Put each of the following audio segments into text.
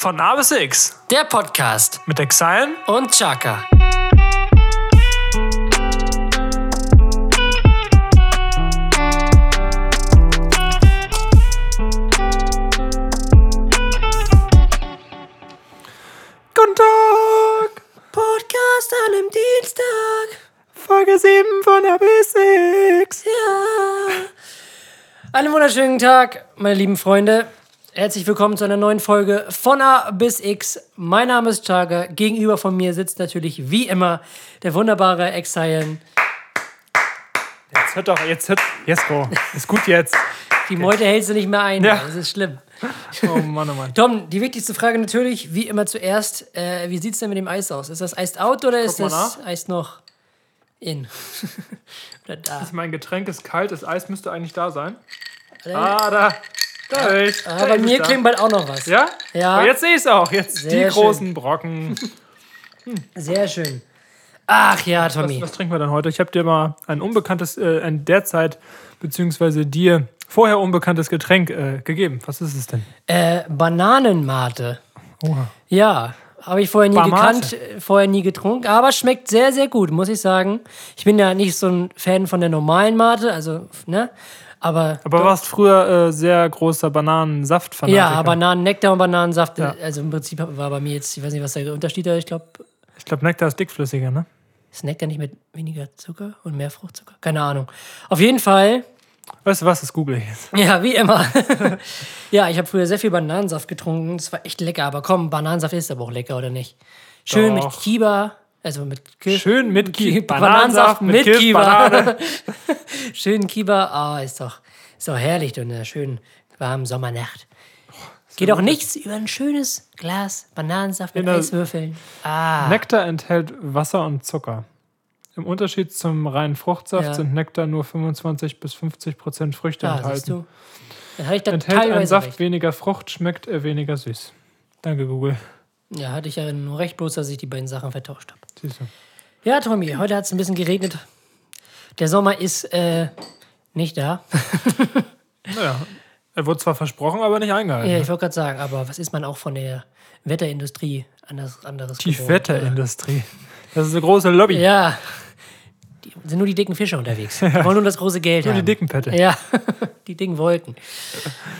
Von A bis X Der Podcast mit Exilen und Chaka. Guten Tag! Podcast an einem Dienstag. Folge 7 von A bis X. Ja. Einen wunderschönen Tag, meine lieben Freunde. Herzlich willkommen zu einer neuen Folge von A bis X. Mein Name ist Chaka. Gegenüber von mir sitzt natürlich wie immer der wunderbare Exilen. Jetzt hört doch, jetzt hört, Jesko, ist gut jetzt. Die Meute hältst du nicht mehr ein. Ja. Das ist schlimm. Oh Mann, oh Mann. Tom, die wichtigste Frage natürlich, wie immer zuerst, äh, wie sieht es denn mit dem Eis aus? Ist das Iced out oder ist das Eis noch in? oder da? Mein Getränk ist kalt, das Eis müsste eigentlich da sein. Ah, da. Ist. Ah, bei mir klingt bald auch noch was. Ja? Ja. Aber jetzt sehe ich es auch. Jetzt Sehr die schön. großen Brocken. Sehr schön. Ach ja, Was, Tommy. was trinken wir dann heute? Ich habe dir mal ein unbekanntes, äh, ein derzeit, beziehungsweise dir vorher unbekanntes Getränk äh, gegeben. Was ist es denn? Äh, Bananenmate. Oha. Ja, habe ich vorher nie Bamate. gekannt, vorher nie getrunken, aber schmeckt sehr, sehr gut, muss ich sagen. Ich bin ja nicht so ein Fan von der normalen Mate, also, ne? Aber, Aber warst früher äh, sehr großer Bananensaft-Fanatiker? ja, Bananennektar und Bananensaft, Ja. also im Prinzip war bei mir jetzt, ich weiß nicht, was der Unterschied ist, ich glaube, Ich glaube, Nektar ist dickflüssiger, ne? ist Nektar nicht mit weniger Zucker und mehr Fruchtzucker? Keine Ahnung. Auf jeden Fall, Weißt du was, das google ich jetzt. ja, wie immer. ja, ich habe früher sehr viel Bananensaft getrunken, das war echt lecker, aber komm, Bananensaft ist aber auch lecker, oder nicht? Schön mit Doch. Kiba, also mit Kirsch. Schön mit Ki Bananensaft mit Kirsch, Kiba. Schön Kiba, ah, ist doch, ist doch herrlich und einer schönen warmen Sommernacht. Geht auch nichts über ein schönes Glas Bananensaft mit In Eiswürfeln. Ah, Nektar enthält Wasser und Zucker. Im Unterschied zum reinen Fruchtsaft Ja. sind Nektar nur 25 bis 50 Prozent Früchte siehst enthalten. du. Dann hatte ich da Enthält ein Saft recht. weniger Frucht, schmeckt er weniger süß. Danke, Google. Ja, hatte ich ja nur recht, bloß dass ich die beiden Sachen vertauscht habe. Siehst du. Ja, Tommy, heute hat es ein bisschen geregnet. Der Sommer ist äh, nicht da. Naja, er wurde zwar versprochen, aber nicht eingehalten. Ja, ich wollte gerade sagen, aber was ist man auch von der Wetterindustrie anders, anderes Die gewohnt? Wetterindustrie. Das ist eine große Lobby. Ja. Die sind nur die dicken Fische unterwegs. Die wollen nur das große Geld Nur haben. die dicken Pette. Ja, die dicken Wolken.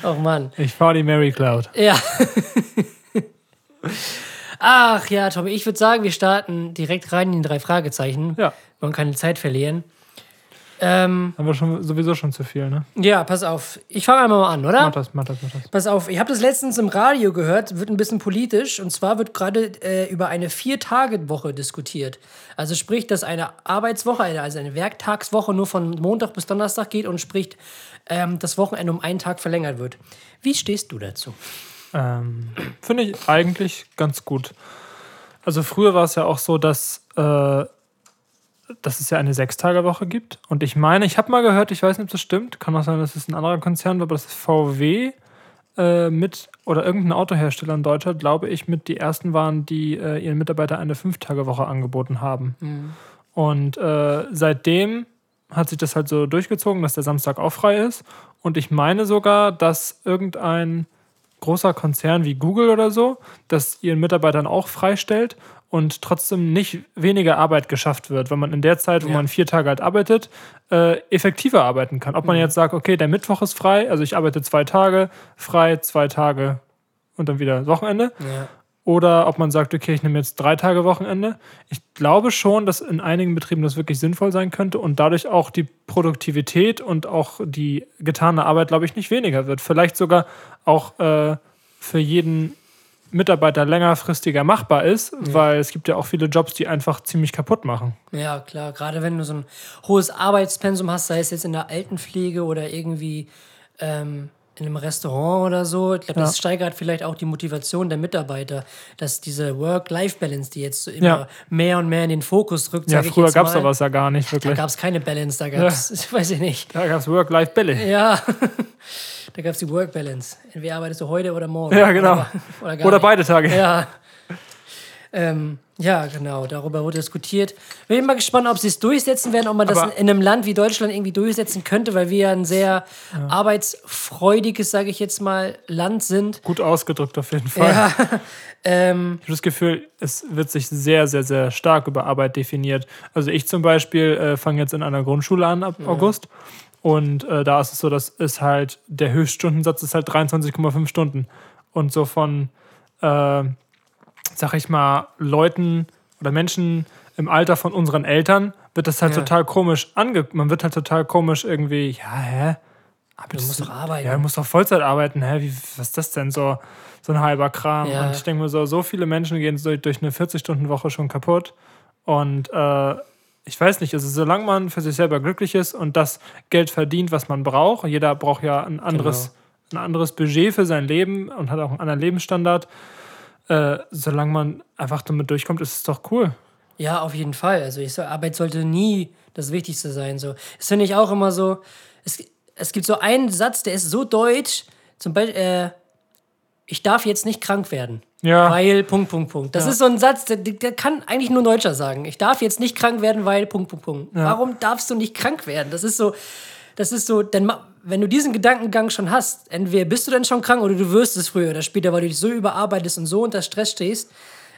Oh Mann. Ich fahre die Mary Cloud. Ja. Ach ja, Tommy, ich würde sagen, wir starten direkt rein in die drei Fragezeichen. Ja. Wir wollen keine Zeit verlieren. Ähm, Haben wir schon, sowieso schon zu viel, ne? ja, pass auf. Ich fange einmal mal an, oder? Mach das, mach das, mach das. Pass auf, ich habe das letztens im Radio gehört, wird ein bisschen politisch. Und zwar wird gerade äh, über eine Vier-Tage-Woche diskutiert. Also sprich, dass eine Arbeitswoche, also eine Werktagswoche nur von Montag bis Donnerstag geht und sprich, ähm, das Wochenende um einen Tag verlängert wird. Wie stehst du dazu? Ähm, Finde ich eigentlich ganz gut. Also früher war es ja auch so, dass, äh, dass es ja eine Sechstagewoche gibt. Und ich meine, ich habe mal gehört, ich weiß nicht, ob das stimmt, kann auch sein, dass es ein anderer Konzern war, aber das ist VW äh, mit, oder irgendein Autohersteller in Deutschland, glaube ich, mit die ersten waren, die äh, ihren Mitarbeitern eine Fünftagewoche angeboten haben. Und äh, seitdem hat sich das halt so durchgezogen, dass der Samstag auch frei ist. Und ich meine sogar, dass irgendein großer Konzern wie Google oder so, das ihren Mitarbeitern auch freistellt und trotzdem nicht weniger Arbeit geschafft wird, wenn man in der Zeit, wo Ja. man vier Tage halt arbeitet, äh, effektiver arbeiten kann. Ob man jetzt sagt, okay, der Mittwoch ist frei, also ich arbeite zwei Tage, frei, zwei Tage und dann wieder Wochenende. Ja. Oder ob man sagt, okay, ich nehme jetzt drei Tage Wochenende. Ich glaube schon, dass in einigen Betrieben das wirklich sinnvoll sein könnte und dadurch auch die Produktivität und auch die getane Arbeit, glaube ich, nicht weniger wird. Vielleicht sogar auch äh, für jeden Mitarbeiter längerfristiger machbar ist, weil es gibt ja auch viele Jobs, die einfach ziemlich kaputt machen. Ja, klar. Gerade wenn du so ein hohes Arbeitspensum hast, sei es jetzt in der Altenpflege oder irgendwie ähm, in einem Restaurant oder so. Ich glaube, das Ja. steigert vielleicht auch die Motivation der Mitarbeiter, dass diese Work-Life-Balance, die jetzt so immer Ja. mehr und mehr in den Fokus rückt, Ja, früher gab es sowas ja gar nicht Da wirklich. gab es keine Balance, da gab es, weiß ich nicht. Da gab es Work-Life-Bälle. Ja, da gab es die Work-Balance. Entweder arbeitest du heute oder morgen. Ja, genau. Oder, oder, Oder beide Tage. Ja. Ähm, Ja, genau, darüber wurde diskutiert. Bin mal gespannt, ob sie es durchsetzen werden, ob man das Aber- in einem Land wie Deutschland irgendwie durchsetzen könnte, weil wir ja ein sehr arbeitsfreudiges, sage ich jetzt mal, Land sind. Gut ausgedrückt auf jeden Fall. Ja, ähm, Ich habe das Gefühl, es wird sich sehr, sehr, sehr stark über Arbeit definiert. Also ich zum Beispiel äh, fange jetzt in einer Grundschule an ab August. Und äh, da ist es so, dass es halt, der Höchststundensatz ist halt 23,5 Stunden. Und so von, äh, sag ich mal, Leuten oder Menschen im Alter von unseren Eltern wird das halt Ja. total komisch ange... Man wird halt total komisch irgendwie, ja, hä? Aber Du musst doch arbeiten. Ja, du musst doch Vollzeit arbeiten. Hä? Wie, was ist das denn so? So ein halber Kram. Ja. Und ich denke mir so, so viele Menschen gehen so durch eine 40-Stunden-Woche schon kaputt. Und äh, ich weiß nicht, also solange man für sich selber glücklich ist und das Geld verdient, was man braucht, jeder braucht ja ein anderes, Genau. ein anderes Budget für sein Leben und hat auch einen anderen Lebensstandard. Äh, solange man einfach damit durchkommt, ist es doch cool. Ja, auf jeden Fall. Also ich so, Arbeit sollte nie das Wichtigste sein. So. Das finde ich auch immer so. Es, es gibt so einen Satz, der ist so deutsch. Zum Beispiel, äh, ich darf jetzt nicht krank werden. Ja. Weil, Punkt, Punkt, Punkt. Das Ja. ist so ein Satz, der, der kann eigentlich nur ein Deutscher sagen. Ich darf jetzt nicht krank werden, weil, Punkt, Punkt, Punkt. Warum darfst du nicht krank werden? Das ist so, das ist so, denn ma- wenn du diesen Gedankengang schon hast, entweder bist du dann schon krank oder du wirst es früher oder später, weil du dich so überarbeitest und so unter Stress stehst,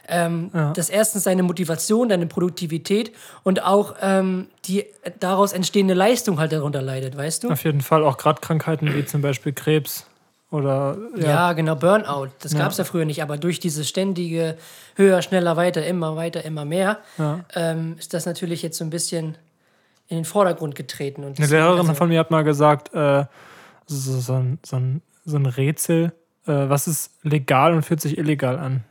ähm, dass erstens deine Motivation, deine Produktivität und auch ähm, die daraus entstehende Leistung halt darunter leidet, weißt du? Auf jeden Fall auch gerade Krankheiten wie zum Beispiel Krebs oder Ja, ja, genau, Burnout. Das gab es ja früher nicht, aber durch dieses ständige höher, schneller, weiter, immer weiter, immer mehr, Ja. ähm, ist das natürlich jetzt so ein bisschen in den Vordergrund getreten. Und Eine Lehrerin also, von mir hat mal gesagt, äh, so, so, ein, so, ein, so ein Rätsel, äh, was ist legal und fühlt sich illegal an?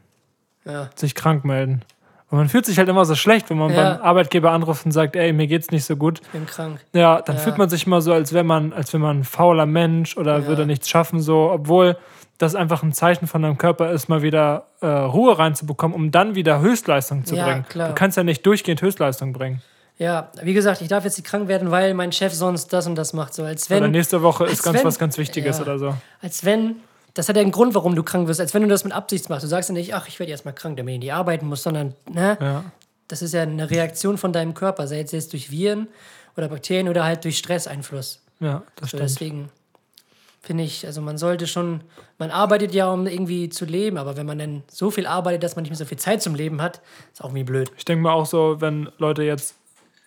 ja, Sich krank melden. Und man fühlt sich halt immer so schlecht, wenn man Ja. beim Arbeitgeber anruft und sagt, ey, mir geht's nicht so gut. ich bin krank. Ja, dann Ja. fühlt man sich immer so, als wäre man, als wäre man ein fauler Mensch oder Ja. würde nichts schaffen, so, obwohl das einfach ein Zeichen von deinem Körper ist, mal wieder äh, Ruhe reinzubekommen, um dann wieder Höchstleistung zu bringen. klar. Du kannst ja nicht durchgehend Höchstleistung bringen. Ja, wie gesagt, ich darf jetzt nicht krank werden, weil mein Chef sonst das und das macht. So als Oder wenn, nächste Woche ist ganz wenn- was ganz Wichtiges Ja. oder so. als wenn, das hat ja einen Grund, warum du krank wirst, als wenn du das mit Absicht machst. Du sagst ja nicht, ach, ich werde erstmal krank, damit ich nicht arbeiten muss, sondern, ne? Ja. Das ist ja eine Reaktion von deinem Körper, sei es jetzt durch Viren oder Bakterien oder halt durch Stresseinfluss. Ja, das So, stimmt. deswegen finde ich, also man sollte schon, man arbeitet ja, um irgendwie zu leben, aber wenn man dann so viel arbeitet, dass man nicht mehr so viel Zeit zum Leben hat, ist auch irgendwie blöd. Ich denke mal auch so, wenn Leute jetzt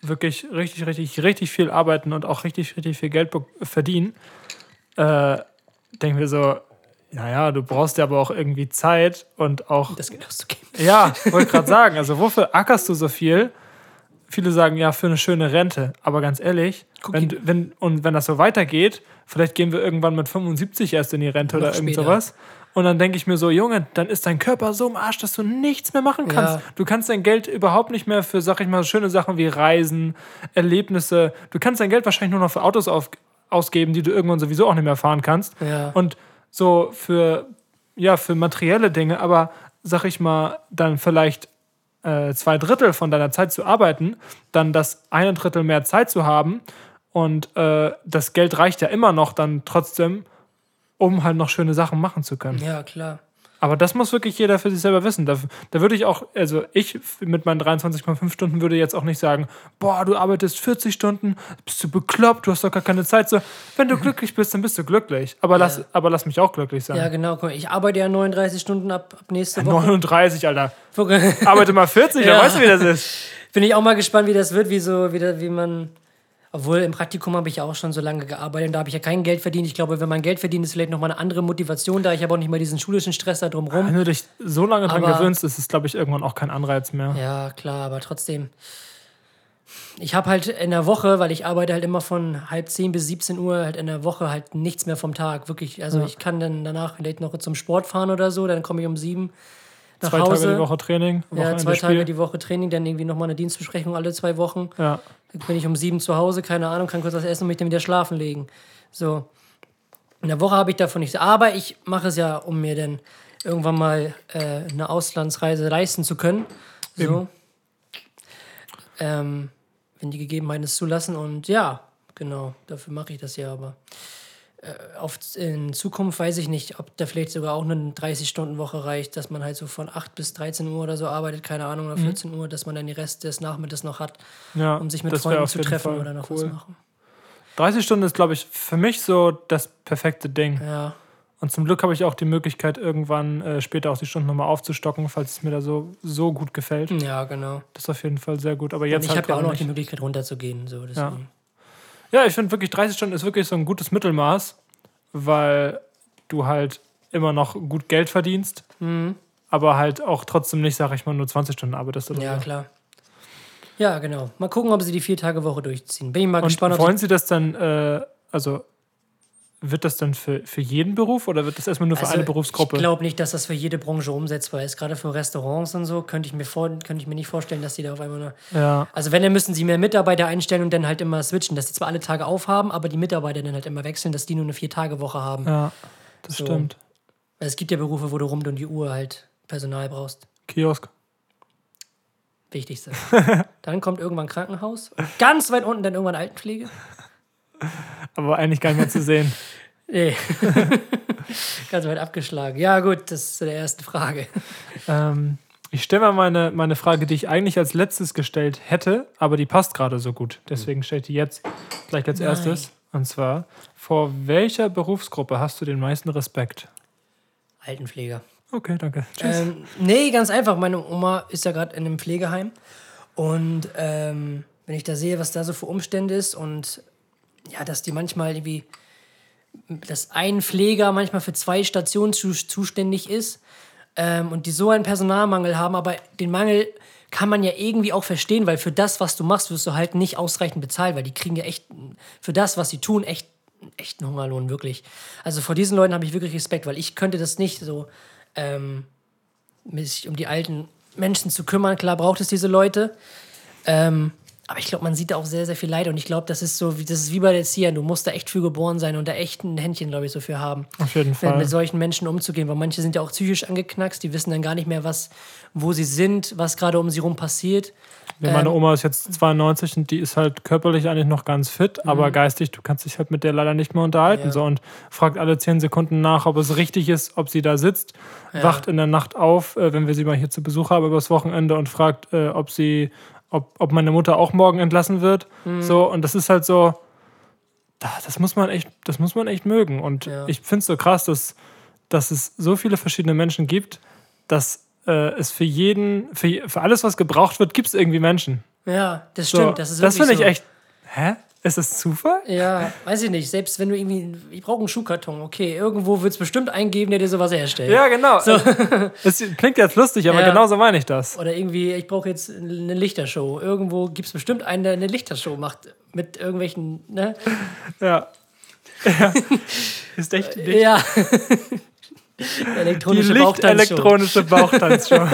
wirklich richtig, richtig, richtig viel arbeiten und auch richtig, richtig viel Geld verdienen, äh, denken wir so, naja, du brauchst ja aber auch irgendwie Zeit und auch, Das Geld auszugeben. ja, wollte gerade sagen, also wofür ackerst du so viel? Viele sagen ja für eine schöne Rente, aber ganz ehrlich, wenn, wenn, und wenn das so weitergeht, vielleicht gehen wir irgendwann mit 75 erst in die Rente Noch oder irgend später. sowas. Und dann denke ich mir so, Junge, dann ist dein Körper so im Arsch, dass du nichts mehr machen kannst. Ja. Du kannst dein Geld überhaupt nicht mehr für, sag ich mal, schöne Sachen wie Reisen, Erlebnisse. Du kannst dein Geld wahrscheinlich nur noch für Autos auf, ausgeben, die du irgendwann sowieso auch nicht mehr fahren kannst. Ja. Und so für, ja, für materielle Dinge, aber sag ich mal, dann vielleicht äh, zwei Drittel von deiner Zeit zu arbeiten, dann das eine Drittel mehr Zeit zu haben und äh, das Geld reicht ja immer noch dann trotzdem, um halt noch schöne Sachen machen zu können. Ja, klar. Aber das muss wirklich jeder für sich selber wissen. Da, da würde ich auch, also ich mit meinen 23,5 Stunden würde jetzt auch nicht sagen, boah, du arbeitest 40 Stunden, bist du bekloppt, du hast doch gar keine Zeit. So, wenn du glücklich bist, dann bist du glücklich. Aber, lass, aber lass mich auch glücklich sein. Ja, genau. Guck mal, Ich arbeite ja 39 Stunden ab, ab nächste Woche. 39, Alter. Bin Arbeite mal 40, Ja. wer weiß, wie das ist. ich auch mal gespannt, wie das wird, wie so, wie, da, wie man. Obwohl im Praktikum habe ich ja auch schon so lange gearbeitet und da habe ich ja kein Geld verdient. Ich glaube, wenn man Geld verdient, ist vielleicht nochmal eine andere Motivation da. Ich habe auch nicht mal diesen schulischen Stress da drumherum. Wenn du dich so lange dran Aber- gewöhnst, ist es, glaube ich, irgendwann auch kein Anreiz mehr. Ja, klar, aber trotzdem. Ich habe halt in der Woche, weil ich arbeite halt immer von halb zehn bis 17 Uhr, halt in der Woche halt nichts mehr vom Tag. Wirklich, also ich kann dann danach vielleicht noch zum Sport fahren oder so, dann komme ich um sieben nach Zwei Hause. Tage die Woche Training, ja, zwei Tage Spiel. die Woche Training, dann irgendwie nochmal eine Dienstbesprechung alle zwei Wochen. Ja. Bin ich um sieben zu Hause, keine Ahnung, kann kurz was essen und mich dann wieder schlafen legen. So. In der Woche habe ich davon nichts. Aber ich mache es ja, um mir dann irgendwann mal äh, eine Auslandsreise leisten zu können. So. Ähm, wenn die Gegebenheiten es zulassen. Und ja, genau, dafür mache ich das ja aber. Auf, in Zukunft weiß ich nicht, ob da vielleicht sogar auch eine 30-Stunden-Woche reicht, dass man halt so von 8 bis 13 Uhr oder so arbeitet, keine Ahnung, oder 14 Uhr, dass man dann den Rest des Nachmittags noch hat, Ja, um sich mit Freunden zu treffen Fall oder noch was cool. machen. 30 Stunden ist, glaube ich, für mich so das perfekte Ding. Ja, Und zum Glück habe ich auch die Möglichkeit, irgendwann äh, später auch die Stunden nochmal aufzustocken, falls es mir da so, so gut gefällt. ja genau. Das ist auf jeden Fall sehr gut. Aber Und jetzt ich halt habe ja auch noch die nicht. Möglichkeit runterzugehen. So, deswegen. Ja, ich finde wirklich 30 Stunden ist wirklich so ein gutes Mittelmaß, weil du halt immer noch gut Geld verdienst, Mhm. aber halt auch trotzdem nicht, sag ich mal, nur 20 Stunden arbeitest oder Ja, klar. Ja, genau. Mal gucken, ob sie die Vier-Tage-Woche durchziehen. Bin ich mal Und gespannt. Wollen Sie das dann, äh, also wird das dann für, für jeden Beruf oder wird das erstmal nur für Also, eine Berufsgruppe? Ich glaube nicht, dass das für jede Branche umsetzbar ist. Gerade für Restaurants und so könnte ich mir, vor, könnte ich mir nicht vorstellen, dass die da auf einmal. Ja, also, wenn, dann müssen sie mehr Mitarbeiter einstellen und dann halt immer switchen, dass sie zwar alle Tage aufhaben, aber die Mitarbeiter dann halt immer wechseln, dass die nur eine Vier-Tage-Woche haben. ja, das So. stimmt. Es gibt ja Berufe, wo du rund um die Uhr halt Personal brauchst. Kiosk. Wichtigste. dann kommt irgendwann Krankenhaus. Ganz weit unten dann irgendwann Altenpflege. Aber eigentlich gar nicht mehr zu sehen. Nee. Ganz weit abgeschlagen. Ja, gut, das ist der erste Frage. Ähm, ich stelle mal meine, meine Frage, die ich eigentlich als letztes gestellt hätte, aber die passt gerade so gut. Deswegen stelle ich die jetzt gleich als Nein. erstes. Und zwar, vor welcher Berufsgruppe hast du den meisten Respekt? Altenpfleger. Okay, danke. Tschüss. Ähm, nee, ganz einfach. Meine Oma ist ja gerade in einem Pflegeheim. Und ähm, wenn ich da sehe, was da so für Umstände ist und ja, dass die manchmal irgendwie, dass ein Pfleger manchmal für zwei Stationen zu, zuständig ist ähm, und die so einen Personalmangel haben, aber den Mangel kann man ja irgendwie auch verstehen, weil für das, was du machst, wirst du halt nicht ausreichend bezahlt, weil die kriegen ja echt für das, was sie tun, echt echten Hungerlohn, wirklich. Also vor diesen Leuten habe ich wirklich Respekt, weil ich könnte das nicht so ähm, sich um die alten Menschen zu kümmern. Klar braucht es diese Leute. Ähm, aber ich glaube, man sieht da auch sehr, sehr viel Leid. Und ich glaube, das ist so, wie, das ist wie bei der CIA. Du musst da echt für geboren sein und da echt ein Händchen, glaube ich, so für haben. Auf jeden Mit, Fall. mit solchen Menschen umzugehen. Weil manche sind ja auch psychisch angeknackst. Die wissen dann gar nicht mehr, was, wo sie sind, was gerade um sie rum passiert. Ja, meine ähm, Oma ist jetzt 92 und die ist halt körperlich eigentlich noch ganz fit, aber geistig, du kannst dich halt mit der leider nicht mehr unterhalten. Mhm. Ja. So, und fragt alle 10 Sekunden nach, ob es richtig ist, ob sie da sitzt, wacht in der Nacht auf, äh, wenn wir sie mal hier zu Besuch haben übers Wochenende und fragt, äh, ob sie, ob, ob meine Mutter auch morgen entlassen wird. Mhm. So, und das ist halt so, da- das muss man echt, das muss man echt mögen. Und Ja. ich finde es so krass, dass, dass es so viele verschiedene Menschen gibt, dass äh, es für jeden, für, für alles, was gebraucht wird, gibt es irgendwie Menschen. Ja, das So, stimmt. Das ist das wirklich finde ich so. echt. Hä? Ist das Zufall? Ja, weiß ich nicht. Selbst wenn du irgendwie, ich brauche einen Schuhkarton, okay, irgendwo wird es bestimmt einen geben, der dir sowas herstellt. Ja, genau. Es klingt jetzt lustig, aber Ja. genauso meine ich das. Oder irgendwie, ich brauche jetzt eine Lichtershow. Irgendwo gibt es bestimmt einen, der eine Lichtershow macht mit irgendwelchen, ne? Ja. ja. Ist echt die Ja. Elektronische Licht Bauchtanzshow. elektronische Bauchtanzshow.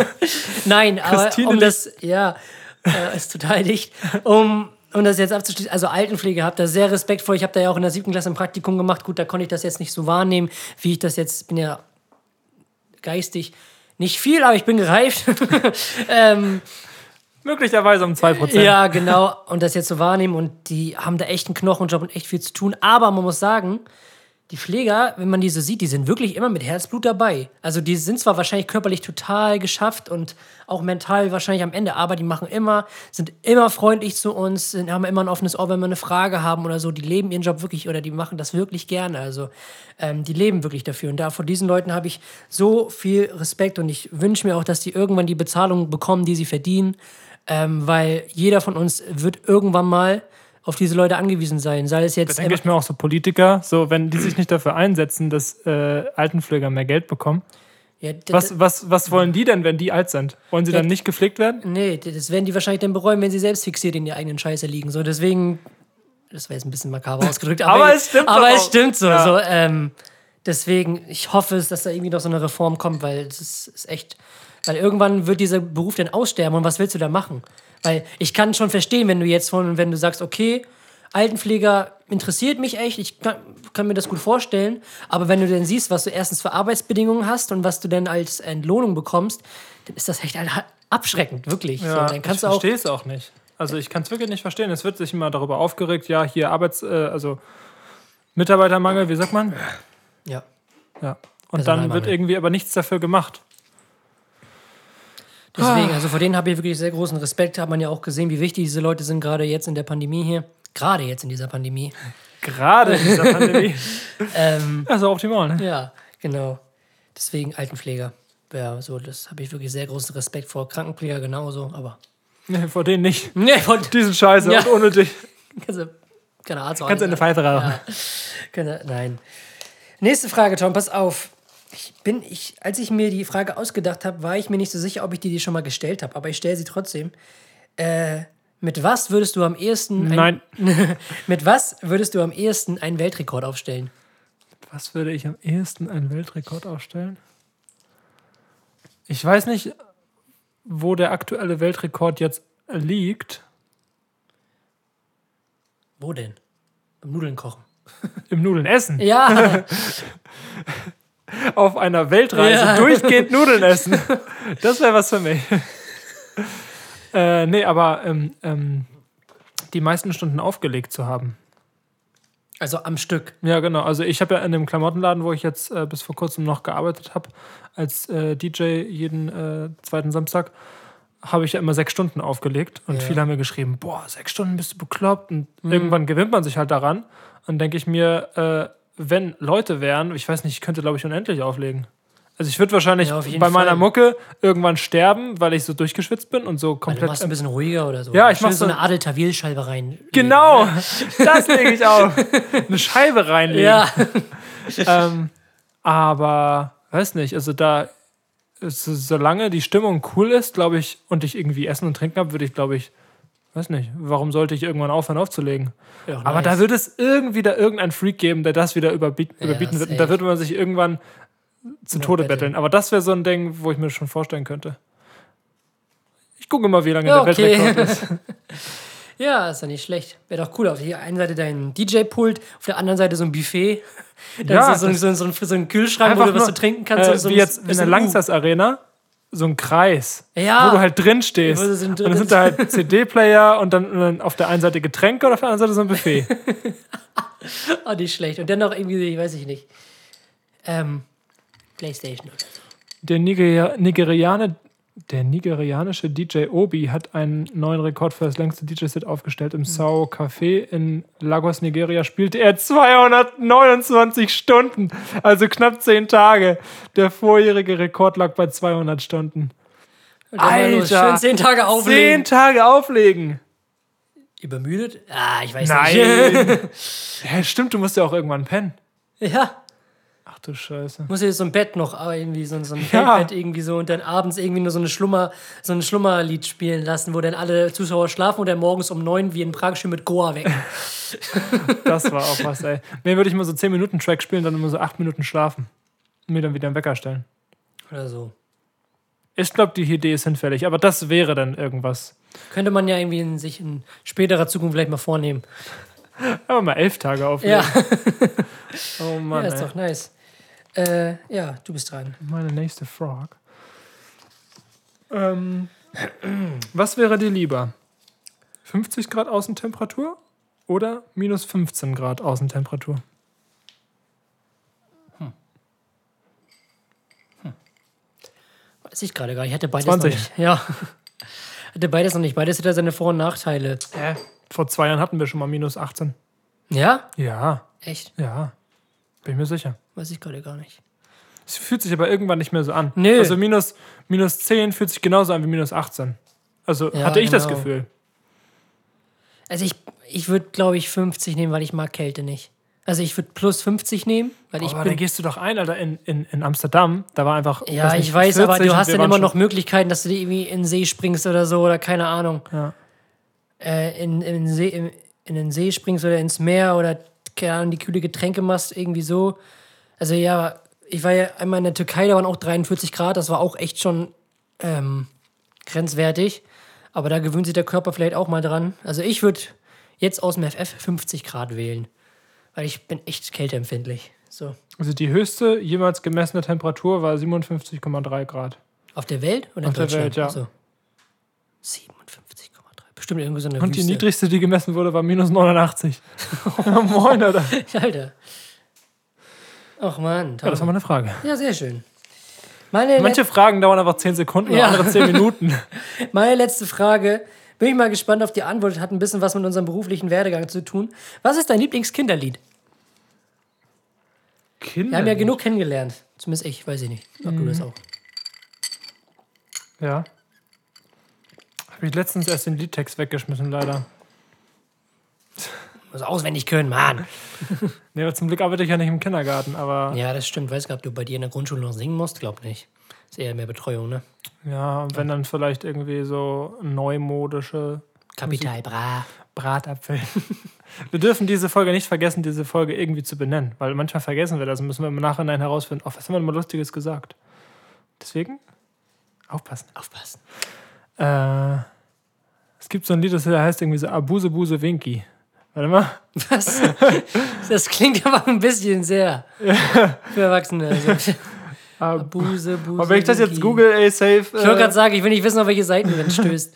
Nein, aber Christine um das, ja, äh, ist total dicht. Um, um das jetzt abzuschließen, also Altenpflege, habt da sehr Respekt vor. Ich habe da ja auch in der siebten Klasse ein Praktikum gemacht. Gut, da konnte ich das jetzt nicht so wahrnehmen, wie ich das jetzt, bin ja geistig nicht viel, aber ich bin gereift. ähm, Möglicherweise um 2%. ja, genau. Und das jetzt so wahrnehmen und die haben da echt einen Knochenjob und echt viel zu tun. Aber man muss sagen, die Pfleger, wenn man die so sieht, die sind wirklich immer mit Herzblut dabei. Also die sind zwar wahrscheinlich körperlich total geschafft und auch mental wahrscheinlich am Ende, aber die machen immer, sind immer freundlich zu uns, sind, haben immer ein offenes Ohr, wenn wir eine Frage haben oder so. Die leben ihren Job wirklich oder die machen das wirklich gerne. Also ähm, die leben wirklich dafür. Und da vor diesen Leuten habe ich so viel Respekt und ich wünsche mir auch, dass die irgendwann die Bezahlung bekommen, die sie verdienen. Ähm, weil jeder von uns wird irgendwann mal auf diese Leute angewiesen sein. Sei es Da jetzt denke ich mir auch so Politiker, so wenn die sich nicht dafür einsetzen, dass äh, Altenpfleger mehr Geld bekommen. ja, Was, was, was wollen die denn, wenn die alt sind? Wollen sie Ja, dann nicht gepflegt werden? Nee, das werden die wahrscheinlich dann bereuen, wenn sie selbst fixiert in der eigenen Scheiße liegen. So, deswegen, das war jetzt ein bisschen makaber ausgedrückt, aber, Aber es stimmt aber es stimmt so. Ja. so ähm, deswegen, ich hoffe, es, dass da irgendwie noch so eine Reform kommt, weil es ist, ist echt, weil irgendwann wird dieser Beruf dann aussterben und was willst du da machen? Weil ich kann schon verstehen, wenn du jetzt von, wenn du sagst, okay, Altenpfleger interessiert mich echt, ich kann, kann mir das gut vorstellen, aber wenn du dann siehst, was du erstens für Arbeitsbedingungen hast und was du dann als Entlohnung bekommst, dann ist das echt abschreckend, wirklich. so, dann kannst ich verstehe es auch nicht. Also ich kann es wirklich nicht verstehen. Es wird sich immer darüber aufgeregt, ja, hier Arbeits-, äh, also Mitarbeitermangel, wie sagt man? Ja. Ja. Und dann wird irgendwie aber nichts dafür gemacht. Deswegen, also vor denen habe ich wirklich sehr großen Respekt. Hat man ja auch gesehen, wie wichtig diese Leute sind, gerade jetzt in der Pandemie hier. Gerade jetzt in dieser Pandemie. Gerade in dieser Pandemie. Ähm, Also optimal, ne? ja, genau. Deswegen Altenpfleger. Ja, so, das habe ich wirklich sehr großen Respekt vor. Krankenpfleger genauso, aber. Nee, vor denen nicht. Nee, von. Die sind scheiße Ja. und ohne dich. Kannst du, keine Arzt Kannst du eine Pfeife rauchen. Ja. Nein. Nächste Frage, Tom, pass auf. Ich bin, ich, als ich mir die Frage ausgedacht habe, war ich mir nicht so sicher, ob ich die dir schon mal gestellt habe, aber ich stelle sie trotzdem. Äh, mit was würdest du am ehesten ein, Nein. mit was würdest du am ehesten einen Weltrekord aufstellen? Was würde ich am ehesten einen Weltrekord aufstellen? Ich weiß nicht, wo der aktuelle Weltrekord jetzt liegt. Wo denn? Beim Nudeln kochen. Im Nudeln essen. Ja, Auf einer Weltreise Ja. durchgehend Nudeln essen. Das wäre was für mich. äh, nee, aber ähm, ähm, die meisten Stunden aufgelegt zu haben. also am Stück. Ja, genau. Also ich habe ja in dem Klamottenladen, wo ich jetzt äh, bis vor kurzem noch gearbeitet habe, als äh, DJ jeden äh, zweiten Samstag, habe ich ja immer sechs Stunden aufgelegt. Und Ja. viele haben mir geschrieben, boah, sechs Stunden bist du bekloppt. Und Mhm. irgendwann gewöhnt man sich halt daran. Und denke ich mir, äh, wenn Leute wären, ich weiß nicht, ich könnte, glaube ich, unendlich auflegen. Also ich würde wahrscheinlich Ja, bei meiner Fall. Mucke irgendwann sterben, weil ich so durchgeschwitzt bin und so Also du komplett... machst ein bisschen ruhiger oder so. Ja, ich mach Schön so eine Adel Tawil-Scheibe rein. Genau, das lege ich auf. Eine Scheibe reinlegen. Ja. ähm, aber weiß nicht, also da, so, solange die Stimmung cool ist, glaube ich, und ich irgendwie Essen und Trinken habe, würde ich, glaube ich, weiß nicht, warum sollte ich irgendwann aufhören aufzulegen? ja Aber da wird es irgendwie da irgendeinen Freak geben, der das wieder überbiet, Ja, überbieten wird. Und da würde man sich irgendwann zu Noch Tode betteln. Aber das wäre so ein Ding, wo ich mir schon vorstellen könnte. Ich gucke mal, wie lange Ja, der okay. Weltrekord ist. Ja, ist ja nicht schlecht. Wäre doch cool. Auf der einen Seite dein DJ-Pult, auf der anderen Seite so ein Buffet. Dann Ja, ist so, so, so, so, so ein Kühlschrank, wo du was zu trinken kannst. Äh, und so wie jetzt in der bisschen- Langsas Arena, so ein Kreis, Ja. wo du halt drin stehst. Du Und so dann sind da halt CD-Player und dann, und dann auf der einen Seite Getränke und auf der anderen Seite so ein Buffet. Oh, nicht schlecht. Und dann noch irgendwie, weiß ich nicht. Ähm, Playstation oder so. Der, Nigeria Nigeriane, der nigerianische DJ Obi hat einen neuen Rekord für das längste DJ-Set aufgestellt. Im Sao Café in Lagos, Nigeria spielte er 229 Stunden, also knapp 10 Tage. Der vorjährige Rekord lag bei 200 Stunden. Alter. Schön zehn Tage 10 auflegen. Tage auflegen. Übermüdet? Ah, ich weiß nicht. Nein. ja, stimmt, du musst ja auch irgendwann pennen. Ja. Ach du Scheiße. Muss jetzt so ein Bett noch, aber irgendwie so, ein- so ein Ja. Feldbett irgendwie so und dann abends irgendwie nur so eine Schlummer, so ein Schlummerlied spielen lassen, wo dann alle Zuschauer schlafen und dann morgens um neun wie in Prag schön mit Goa wecken. Das war auch was, ey. Mir würde ich mal so 10 Minuten Track spielen, dann immer so 8 Minuten schlafen. Und mir dann wieder einen Wecker stellen. Oder so. Ich glaube, die Idee ist hinfällig, aber das wäre dann irgendwas. Könnte man ja irgendwie in sich in späterer Zukunft vielleicht mal vornehmen. Aber mal elf Tage auflegen. Ja, Oh ja Mann, ist ey. doch nice. Äh, ja, du bist dran. Meine nächste Frage. Ähm, was wäre dir lieber? 50 Grad Außentemperatur oder minus 15 Grad Außentemperatur? Weiß ich gerade gar nicht. Ich hatte beides 20. noch nicht. Ja. Hatte beides noch nicht. Beides hat ja seine Vor- und Nachteile. Hä? Vor zwei Jahren hatten wir schon mal minus 18. Ja? Ja, Echt? ja. Bin ich mir sicher. Weiß ich gerade gar nicht. Es fühlt sich aber irgendwann nicht mehr so an. Nö. Also minus, minus 10 fühlt sich genauso an wie minus 18. Also Ja, hatte ich das genau. Gefühl. Also ich, ich würde, glaube ich, 50 nehmen, weil ich mag Kälte nicht. Also ich würde plus 50 nehmen, weil ich aber da gehst du doch ein, Alter, in, in, in Amsterdam. Da war einfach. Ja, nicht, ich weiß, aber 40 du hast dann immer noch Möglichkeiten, dass du irgendwie in den See springst oder so oder keine Ahnung. Ja. Äh, in, in, See, in, in den See springst oder ins Meer oder keine Ahnung, die kühle Getränke machst, irgendwie so. Also ja, ich war ja einmal in der Türkei, da waren auch 43 Grad, das war auch echt schon ähm, grenzwertig. Aber da gewöhnt sich der Körper vielleicht auch mal dran. Also ich würde jetzt aus dem FF 50 Grad wählen. Weil ich bin echt kälteempfindlich. So. Also die höchste jemals gemessene Temperatur war 57,3 Grad. Auf der Welt oder Auf der? Welt, ja. Achso. 57,3. Bestimmt irgendwie so eine Und die Wüste. niedrigste, die gemessen wurde, war minus 89. Moin, Alter. Alter. Ach man, Ja, das war mal eine Frage. Ja, sehr schön. Meine, Manche Fragen dauern einfach 10 Sekunden, Ja. andere 10 Minuten. Meine letzte Frage. Bin ich mal gespannt auf die Antwort. Hat ein bisschen was mit unserem beruflichen Werdegang zu tun. Was ist dein Lieblingskinderlied? Kinder. Wir haben ja genug kennengelernt. Zumindest ich, weiß ich nicht. Ob du das auch. Ja. Habe ich letztens erst den Liedtext weggeschmissen, leider. Muss auswendig können, Mann. Nee, aber zum Glück arbeite ich ja nicht im Kindergarten, aber Ja, das stimmt. Weiß gar nicht, ob du bei dir in der Grundschule noch singen musst. Glaub nicht. Ist eher mehr Betreuung, ne? ja, und wenn dann vielleicht irgendwie so neumodische Kapital Bra. Bratapfel. wir dürfen diese Folge nicht vergessen, diese Folge irgendwie zu benennen, weil manchmal vergessen wir das und müssen wir im Nachhinein herausfinden, oh, was haben wir denn mal Lustiges gesagt. Deswegen aufpassen. Aufpassen. Äh, es gibt so ein Lied, das heißt irgendwie so Abuse Buse Winky. Warte mal. Was? Das klingt aber ein bisschen sehr für Erwachsene. Also, Ab Buse. Aber wenn ich das jetzt google, ey, safe. Ich wollte gerade sagen, ich will nicht wissen, auf welche Seiten du stößt.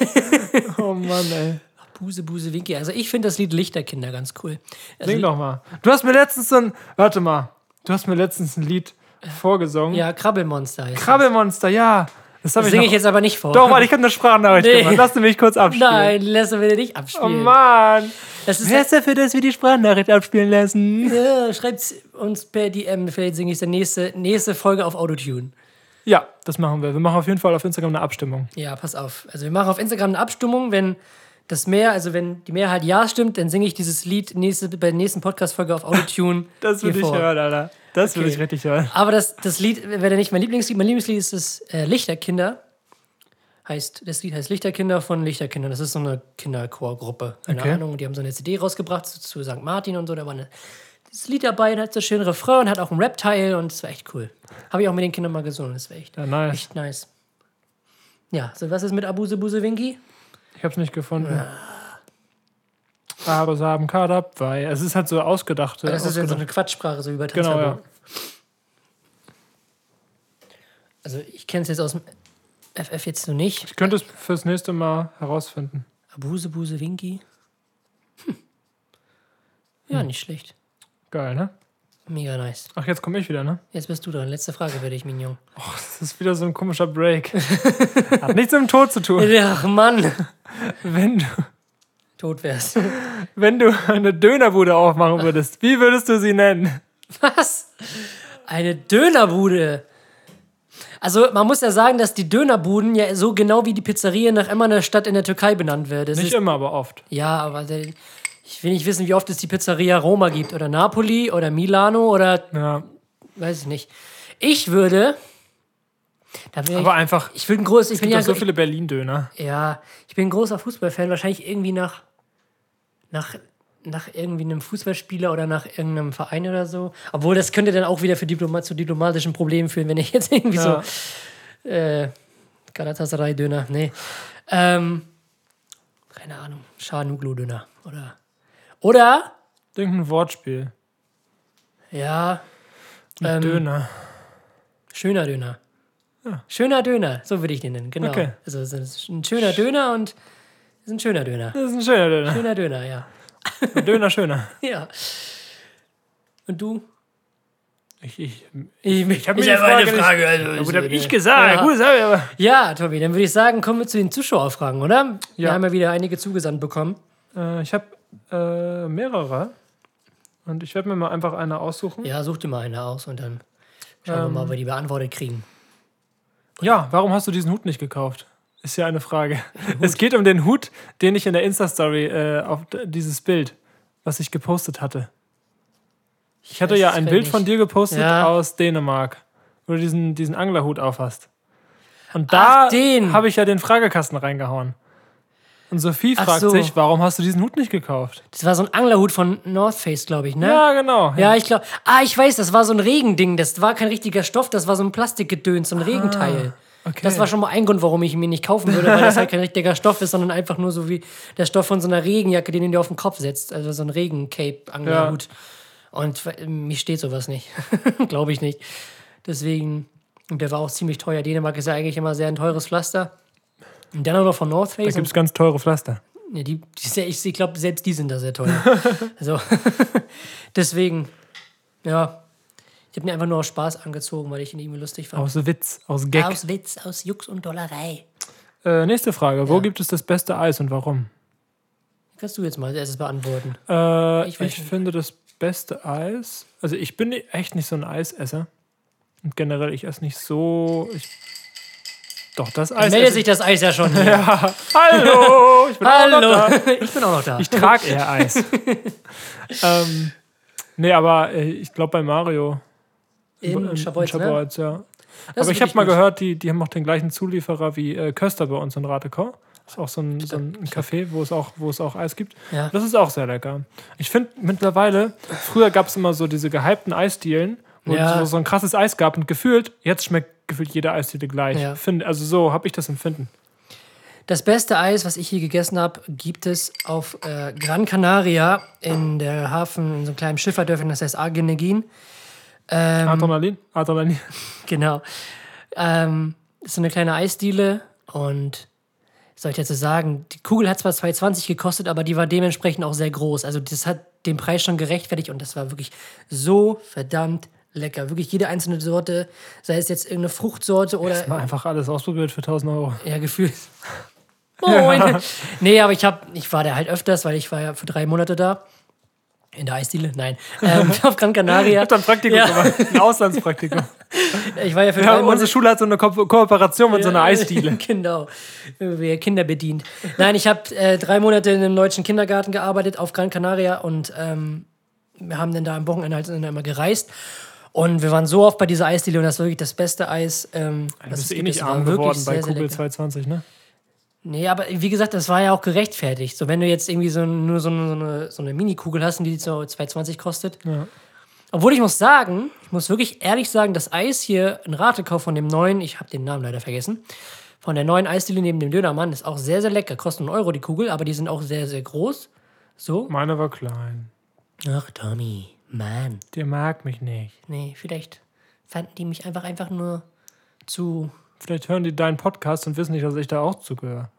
Äh, oh Mann, ey. Buse, Buse, Winky. Also ich finde das Lied Lichterkinder ganz cool. Also, Sing doch mal. Du hast mir letztens so ein. Warte mal. Du hast mir letztens ein Lied vorgesungen. Ja, Krabbelmonster. Krabbelmonster, ja. Das das. ich singe ich jetzt aber nicht vor. Doch, warte, ich habe eine Sprachnachricht Nee. gemacht. Lass du mich kurz abspielen. Nein, lässt du bitte nicht Oh abspielen. Mann. das ist Wer ist dafür, dass wir die Sprachnachricht abspielen lassen? ja, schreibt uns per DM, vielleicht singe ich die nächste, nächste Folge auf Autotune. Ja, das machen wir. Wir machen auf jeden Fall auf Instagram eine Abstimmung. Ja, pass auf. Also wir machen auf Instagram eine Abstimmung, wenn das mehr, also wenn die Mehrheit ja stimmt, dann singe ich dieses Lied nächste, bei der nächsten Podcast-Folge auf Autotune. Das will hier ich vor. hören, Alter. Das will Okay. ich richtig hören. Aber das, das Lied wäre nicht mein Lieblingslied. Mein Lieblingslied ist das äh, Lichterkinder. Heißt, das Lied heißt Lichterkinder von Lichterkindern. Das ist so eine Kinderchorgruppe. Keine Okay. Ahnung. Die haben so eine CD rausgebracht zu, zu St. Martin und so. Da war eine, das Lied dabei und hat so schön Refrain und hat auch einen Rap-Teil und es war echt cool. Habe ich auch mit den Kindern mal gesungen. Das war echt, Ja, nice. echt nice. Ja, so was ist mit Abuse Buse Winky? Ich hab's nicht gefunden. Aber sie haben Kadab, weil es ist halt so ausgedachte. Das ist ja so ausgedacht. eine Quatschsprache, so über Genau, Tanzverbot. ja. Also ich kenne es jetzt aus dem FF jetzt noch nicht. Ich könnte es fürs nächste Mal herausfinden. Abuse, Buse, Winky. Hm. Ja, Hm. nicht schlecht. Geil, ne? Mega nice. Ach, jetzt komme ich wieder, ne? Jetzt bist du dran. Letzte Frage werde ich, Mignon. Das ist wieder so ein komischer Break. Hat nichts mit dem Tod zu tun. Ach Mann, Wenn du, tot wärst. wenn du eine Dönerbude aufmachen würdest, wie würdest du sie nennen? Was? Eine Dönerbude. Also man muss ja sagen, dass die Dönerbuden ja so genau wie die Pizzeria nach immer einer Stadt in der Türkei benannt wird. Das Nicht ist, immer, aber oft. ja, aber der, ich will nicht wissen, wie oft es die Pizzeria Roma gibt. Oder Napoli oder Milano oder Ja. weiß ich nicht. Ich würde. Wäre ich, Aber einfach, ich würde ein groß. Ich bin ja so viele Berlin-Döner. Ja, ich bin ein großer Fußballfan, wahrscheinlich irgendwie nach, nach, nach irgendwie einem Fußballspieler oder nach irgendeinem Verein oder so. Obwohl, das könnte dann auch wieder für Diploma zu diplomatischen Problemen führen, wenn ich jetzt irgendwie Ja. so äh, Galatasaray-Döner, nee. Ähm, keine Ahnung, Schanuglu-Döner oder oder, Irgendein Wortspiel. ja, Ähm, Döner. schöner Döner. Schöner Döner, so würde ich den nennen, genau. Okay. Also es ist ein schöner Döner und es ist ein schöner Döner. Das ist ein schöner Döner. Schöner Döner, ja. Ein Döner schöner. Ja. Und du? Ich, ich, Ich, ich habe habe eine Frage Frage. Also, ist gut, hab eine- ich gesagt. Ja. Gut, sag ich aber. ja, Tobi, dann würde ich sagen, kommen wir zu den Zuschauerfragen, oder? Wir Ja. haben ja wieder einige zugesandt bekommen. Äh, ich habe äh, mehrere. Und ich werde mir mal einfach eine aussuchen. Ja, such dir mal eine aus und dann schauen wir Ähm. mal, ob wir die beantwortet kriegen. Ja, warum hast du diesen Hut nicht gekauft? Ist ja eine Frage. Es geht um den Hut, den ich in der Insta-Story äh, auf dieses Bild, was ich gepostet hatte. Ich hatte ja ein Bild nicht. von dir gepostet Ja. aus Dänemark, wo du diesen, diesen Anglerhut aufhast. Und da habe ich ja den Fragekasten reingehauen. Und Sophie Ach fragt so. sich, warum hast du diesen Hut nicht gekauft? Das war so ein Anglerhut von North Face, glaube ich, ne? Ja, genau. Ja, ich glaube. Ah, ich weiß, das war so ein Regending. Das war kein richtiger Stoff, das war so ein Plastikgedöns, so ein Regenteil. Ah, okay. Das war schon mal ein Grund, warum ich ihn mir nicht kaufen würde, weil das halt kein richtiger Stoff ist, sondern einfach nur so wie der Stoff von so einer Regenjacke, den du dir auf den Kopf setzt. Also so ein Regencape-Anglerhut. Und äh, mir steht sowas nicht. Glaube ich nicht. Deswegen, und der war auch ziemlich teuer. Dänemark ist ja eigentlich immer sehr ein teures Pflaster. Und dann auch noch von North Da Face. gibt es ganz teure Pflaster. Ja, die, die, ich ich glaube, selbst die sind da sehr teuer. also, deswegen, Ja. Ich habe mir einfach nur aus Spaß angezogen, weil ich ihn irgendwie lustig fand. Aus Witz, aus Gag. Aus Witz, aus Jux und Dollerei. Äh, nächste Frage. Wo Ja. gibt es das beste Eis und warum? Kannst du jetzt mal als erstes beantworten? Äh, Ich ich finde das beste Eis. Also ich bin echt nicht so ein Eisesser. Und generell, ich esse nicht so. Ich, doch, das Eis. Meldet sich das Eis ja schon. Hier. Ja. Hallo! Ich bin auch noch da. Hallo, ich bin auch noch da. Ich trage eher Eis. ähm, nee, aber äh, ich glaube bei Mario. in in Schabolz, ne? Schabolz, ja. Das aber ich habe mal gut. gehört, die, die haben auch den gleichen Zulieferer wie äh, Köster bei uns in Ratekau. Das ist auch so ein, so ein Café, wo es, auch, wo es auch Eis gibt. Ja. Das ist auch sehr lecker. Ich finde mittlerweile, früher gab es immer so diese gehypten Eisdielen, wo Ja. es so, ein krasses Eis gab und gefühlt, jetzt schmeckt gefühlt jede Eisdiele gleich. Ja. Find, also so habe ich das empfinden. Das beste Eis, was ich hier gegessen habe, gibt es auf äh, Gran Canaria in der Hafen, in so einem kleinen Schifferdörfchen, das heißt Argenegin. Ähm, Adrenalin? Adrenalin. Genau. Ähm, ist so eine kleine Eisdiele und soll ich dazu sagen? Die Kugel hat zwar 2,20 gekostet, aber die war dementsprechend auch sehr groß. Also das hat den Preis schon gerechtfertigt und das war wirklich so verdammt lecker. Wirklich jede einzelne Sorte, sei es jetzt irgendeine Fruchtsorte oder Mal einfach alles ausprobiert für 1000 Euro. ja, gefühlt. Moin. Nee, aber ich, hab, ich war da halt öfters, weil ich war ja für drei Monate da. In der Eisdiele? Nein. Ähm, auf Gran Canaria. Ich habe dann ein Praktikum Ja. gemacht, ein Auslandspraktikum. Ich war ja für Ja, unsere. Schule hat so eine Ko Kooperation mit so einer Eisdiele. genau. Wir Kinder bedient. Nein, ich habe äh, drei Monate in einem deutschen Kindergarten gearbeitet auf Gran Canaria und ähm, wir haben dann da am Wochenende halt immer gereist. Und wir waren so oft bei dieser Eisdiele und das war wirklich das beste Eis. Ähm, was bist es eh nicht Das arm geworden bei Kugel lecker. 220, ne? Nee, aber wie gesagt, das war ja auch gerechtfertigt. So, wenn du jetzt irgendwie so, nur so eine, so eine, so eine Mini-Kugel hast, die so 2,20 kostet. Ja. Obwohl ich muss sagen, ich muss wirklich ehrlich sagen, das Eis hier in Ratekauf von dem neuen, ich habe den Namen leider vergessen, von der neuen Eisdiele neben dem Dönermann ist auch sehr, sehr lecker. Kostet einen Euro die Kugel, aber die sind auch sehr, sehr groß. So. Meine war klein. Ach, Tommy, Mann. Der mag mich nicht. Nee, vielleicht fanden die mich einfach, einfach nur zu. Vielleicht hören die deinen Podcast und wissen nicht, dass ich da auch zugehöre.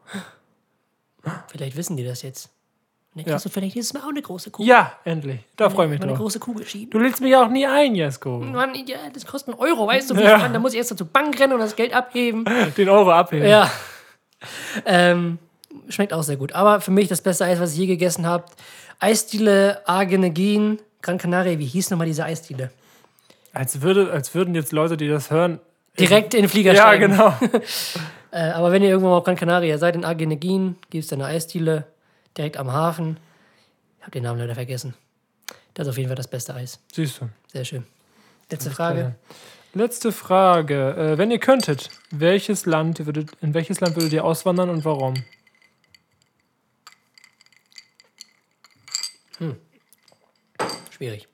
Vielleicht wissen die das jetzt. Und dann Ja. kriegst du vielleicht dieses Mal auch eine große Kugel. Ja, endlich. Da freue ich mich Mal eine drauf. große Kugel schieben. Du lädst mich auch nie ein, Jesko. Mann, ja, das kostet einen Euro, weißt du? Wie Ja. ja. Da muss ich erst zur Bank rennen und das Geld abheben. Den Euro abheben. Ja. Ähm, schmeckt auch sehr gut. Aber für mich das beste Eis, was ich je gegessen habe. Eisdiele Argenegin, Gran Canaria. Wie hieß nochmal diese Eisdiele? Als, würde, als würden jetzt Leute, die das hören. Direkt in den Flieger Ja, steigen. genau. Äh, aber wenn ihr irgendwo mal auf Gran Canaria seid, in Argenegin, gibt es da eine Eisdiele direkt am Hafen. Ich habe den Namen leider vergessen. Das ist auf jeden Fall das beste Eis. Siehst du. Sehr schön. Letzte Frage. Letzte Frage. Äh, wenn ihr könntet, welches Land würdet, in welches Land würdet ihr auswandern und warum? Schwierig.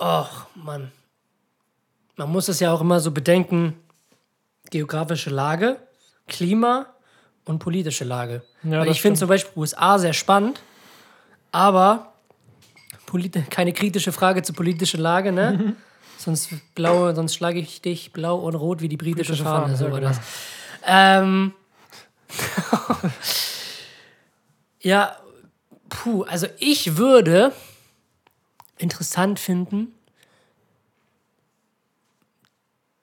Och, Mann. Man muss es ja auch immer so bedenken: geografische Lage, Klima und politische Lage. Ja, Weil ich finde zum Beispiel USA sehr spannend, aber keine kritische Frage zur politischen Lage, ne? sonst blau, sonst schlage ich dich blau und rot wie die britische, Britische Fahne. Fahne, so genau. Ähm, ja, puh, also ich würde interessant finden,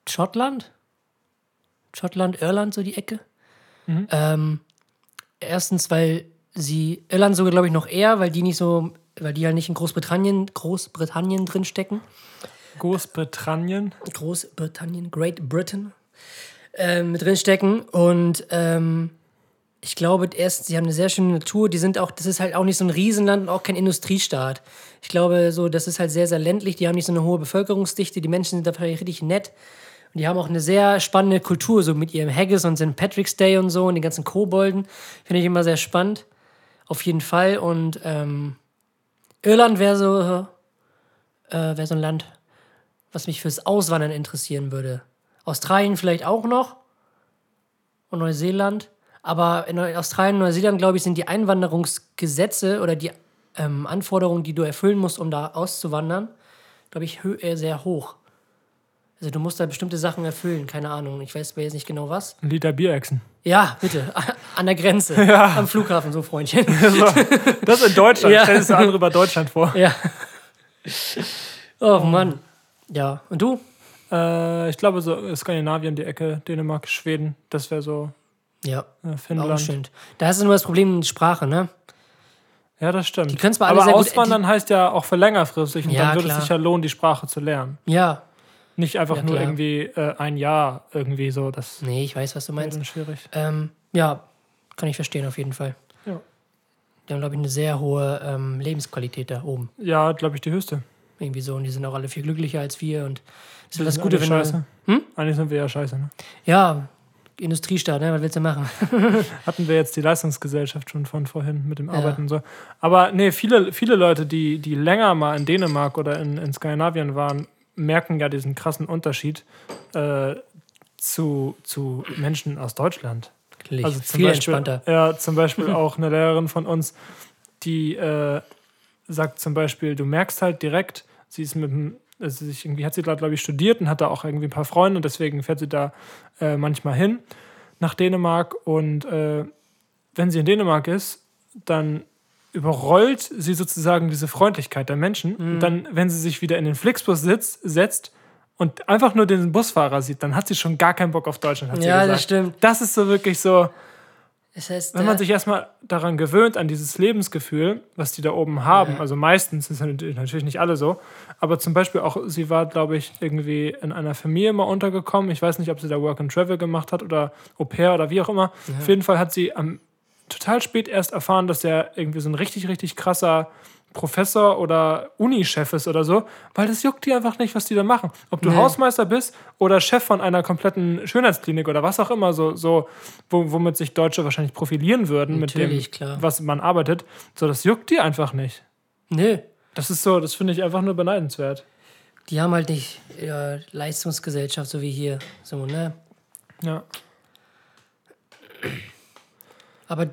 Schottland, Schottland, Irland, so die Ecke. Ähm, erstens, weil sie, Irland sogar glaube ich noch eher, weil die nicht so, weil die ja nicht in Großbritannien, Großbritannien drin stecken. Großbritannien. Großbritannien, Great Britain, ähm, mit drin stecken. Und ähm, ich glaube, erstens, sie haben eine sehr schöne Natur. Die sind auch, das ist halt auch nicht so ein Riesenland und auch kein Industriestaat. Ich glaube, so, das ist halt sehr, sehr ländlich. Die haben nicht so eine hohe Bevölkerungsdichte. Die Menschen sind da vielleicht richtig nett. Und die haben auch eine sehr spannende Kultur, so mit ihrem Haggis und St. Patrick's Day und so und den ganzen Kobolden. Finde ich immer sehr spannend. Auf jeden Fall. Und ähm, Irland wäre so, äh, wär so ein Land, was mich fürs Auswandern interessieren würde. Australien vielleicht auch noch und Neuseeland. Aber in Australien und Neuseeland, glaube ich, sind die Einwanderungsgesetze oder die ähm, Anforderungen, die du erfüllen musst, um da auszuwandern, glaube ich, hö- äh, sehr hoch. Also du musst da bestimmte Sachen erfüllen, keine Ahnung. Ich weiß jetzt nicht genau was. Ein Liter Bierechsen. Ja, bitte. An der Grenze. Am Flughafen, so Freundchen. Das in Deutschland. Ja. Stell dir das andere über Deutschland vor. ja. Oh Mann. Ja, und du? Äh, ich glaube, so Skandinavien, die Ecke, Dänemark, Schweden, das wäre so Ja, äh, auch Finnland. schön. Da hast du nur das Problem mit Sprache, ne? Ja, das stimmt. Die können zwar alle Aber gut- auswandern heißt ja auch für längerfristig und Ja, dann würde klar. es sich ja lohnen, die Sprache zu lernen. Ja. Nicht einfach Ja, nur klar. irgendwie äh, ein Jahr irgendwie so, das Nee, ich weiß, was du meinst. schwierig. Ähm, ja, kann ich verstehen auf jeden Fall. Ja. Die haben, glaube ich, eine sehr hohe ähm, Lebensqualität da oben. Ja, glaube ich, die höchste. Irgendwie so. Und die sind auch alle viel glücklicher als wir. Und das ist Wir das Gute, wenn scheiße. du. Hm? Eigentlich sind wir ja scheiße, ne? Ja, Industriestaat, ne? Was willst du machen? Hatten wir jetzt die Leistungsgesellschaft schon von vorhin mit dem Ja. Arbeiten und so. Aber nee, viele, viele Leute, die, die länger mal in Dänemark oder in, in Skandinavien waren, merken ja diesen krassen Unterschied äh, zu, zu Menschen aus Deutschland. Natürlich. Also zum viel Beispiel, entspannter. Ja, zum Beispiel auch eine Lehrerin von uns, die äh, sagt zum Beispiel, du merkst halt direkt, sie ist mit dem, also sich irgendwie hat sie da, glaube ich, studiert und hat da auch irgendwie ein paar Freunde und deswegen fährt sie da äh, manchmal hin nach Dänemark und äh, wenn sie in Dänemark ist, dann überrollt sie sozusagen diese Freundlichkeit der Menschen. Mhm. Und dann, wenn sie sich wieder in den Flixbus sitzt, setzt und einfach nur den Busfahrer sieht, dann hat sie schon gar keinen Bock auf Deutschland, hat sie Ja, das stimmt. Das ist so wirklich so, Das heißt, wenn man äh, sich erstmal daran gewöhnt, an dieses Lebensgefühl, was die da oben haben, also meistens ist es natürlich nicht alle so, aber zum Beispiel auch, sie war, glaube ich, irgendwie in einer Familie mal untergekommen. Ich weiß nicht, ob sie da Work and Travel gemacht hat oder Au pair oder wie auch immer. Auf jeden Fall hat sie am total spät erst erfahren, dass der irgendwie so ein richtig, richtig krasser Professor oder Uni-Chef ist oder so, weil das juckt die einfach nicht, was die da machen. Ob du Nee. Hausmeister bist oder Chef von einer kompletten Schönheitsklinik oder was auch immer, so, so wo, womit sich Deutsche wahrscheinlich profilieren würden mit dem, Natürlich, klar. was man arbeitet, so das juckt die einfach nicht. Nö. Das ist so, das finde ich einfach nur beneidenswert. Die haben halt nicht ja, Leistungsgesellschaft, so wie hier. So, ne? Ja. Aber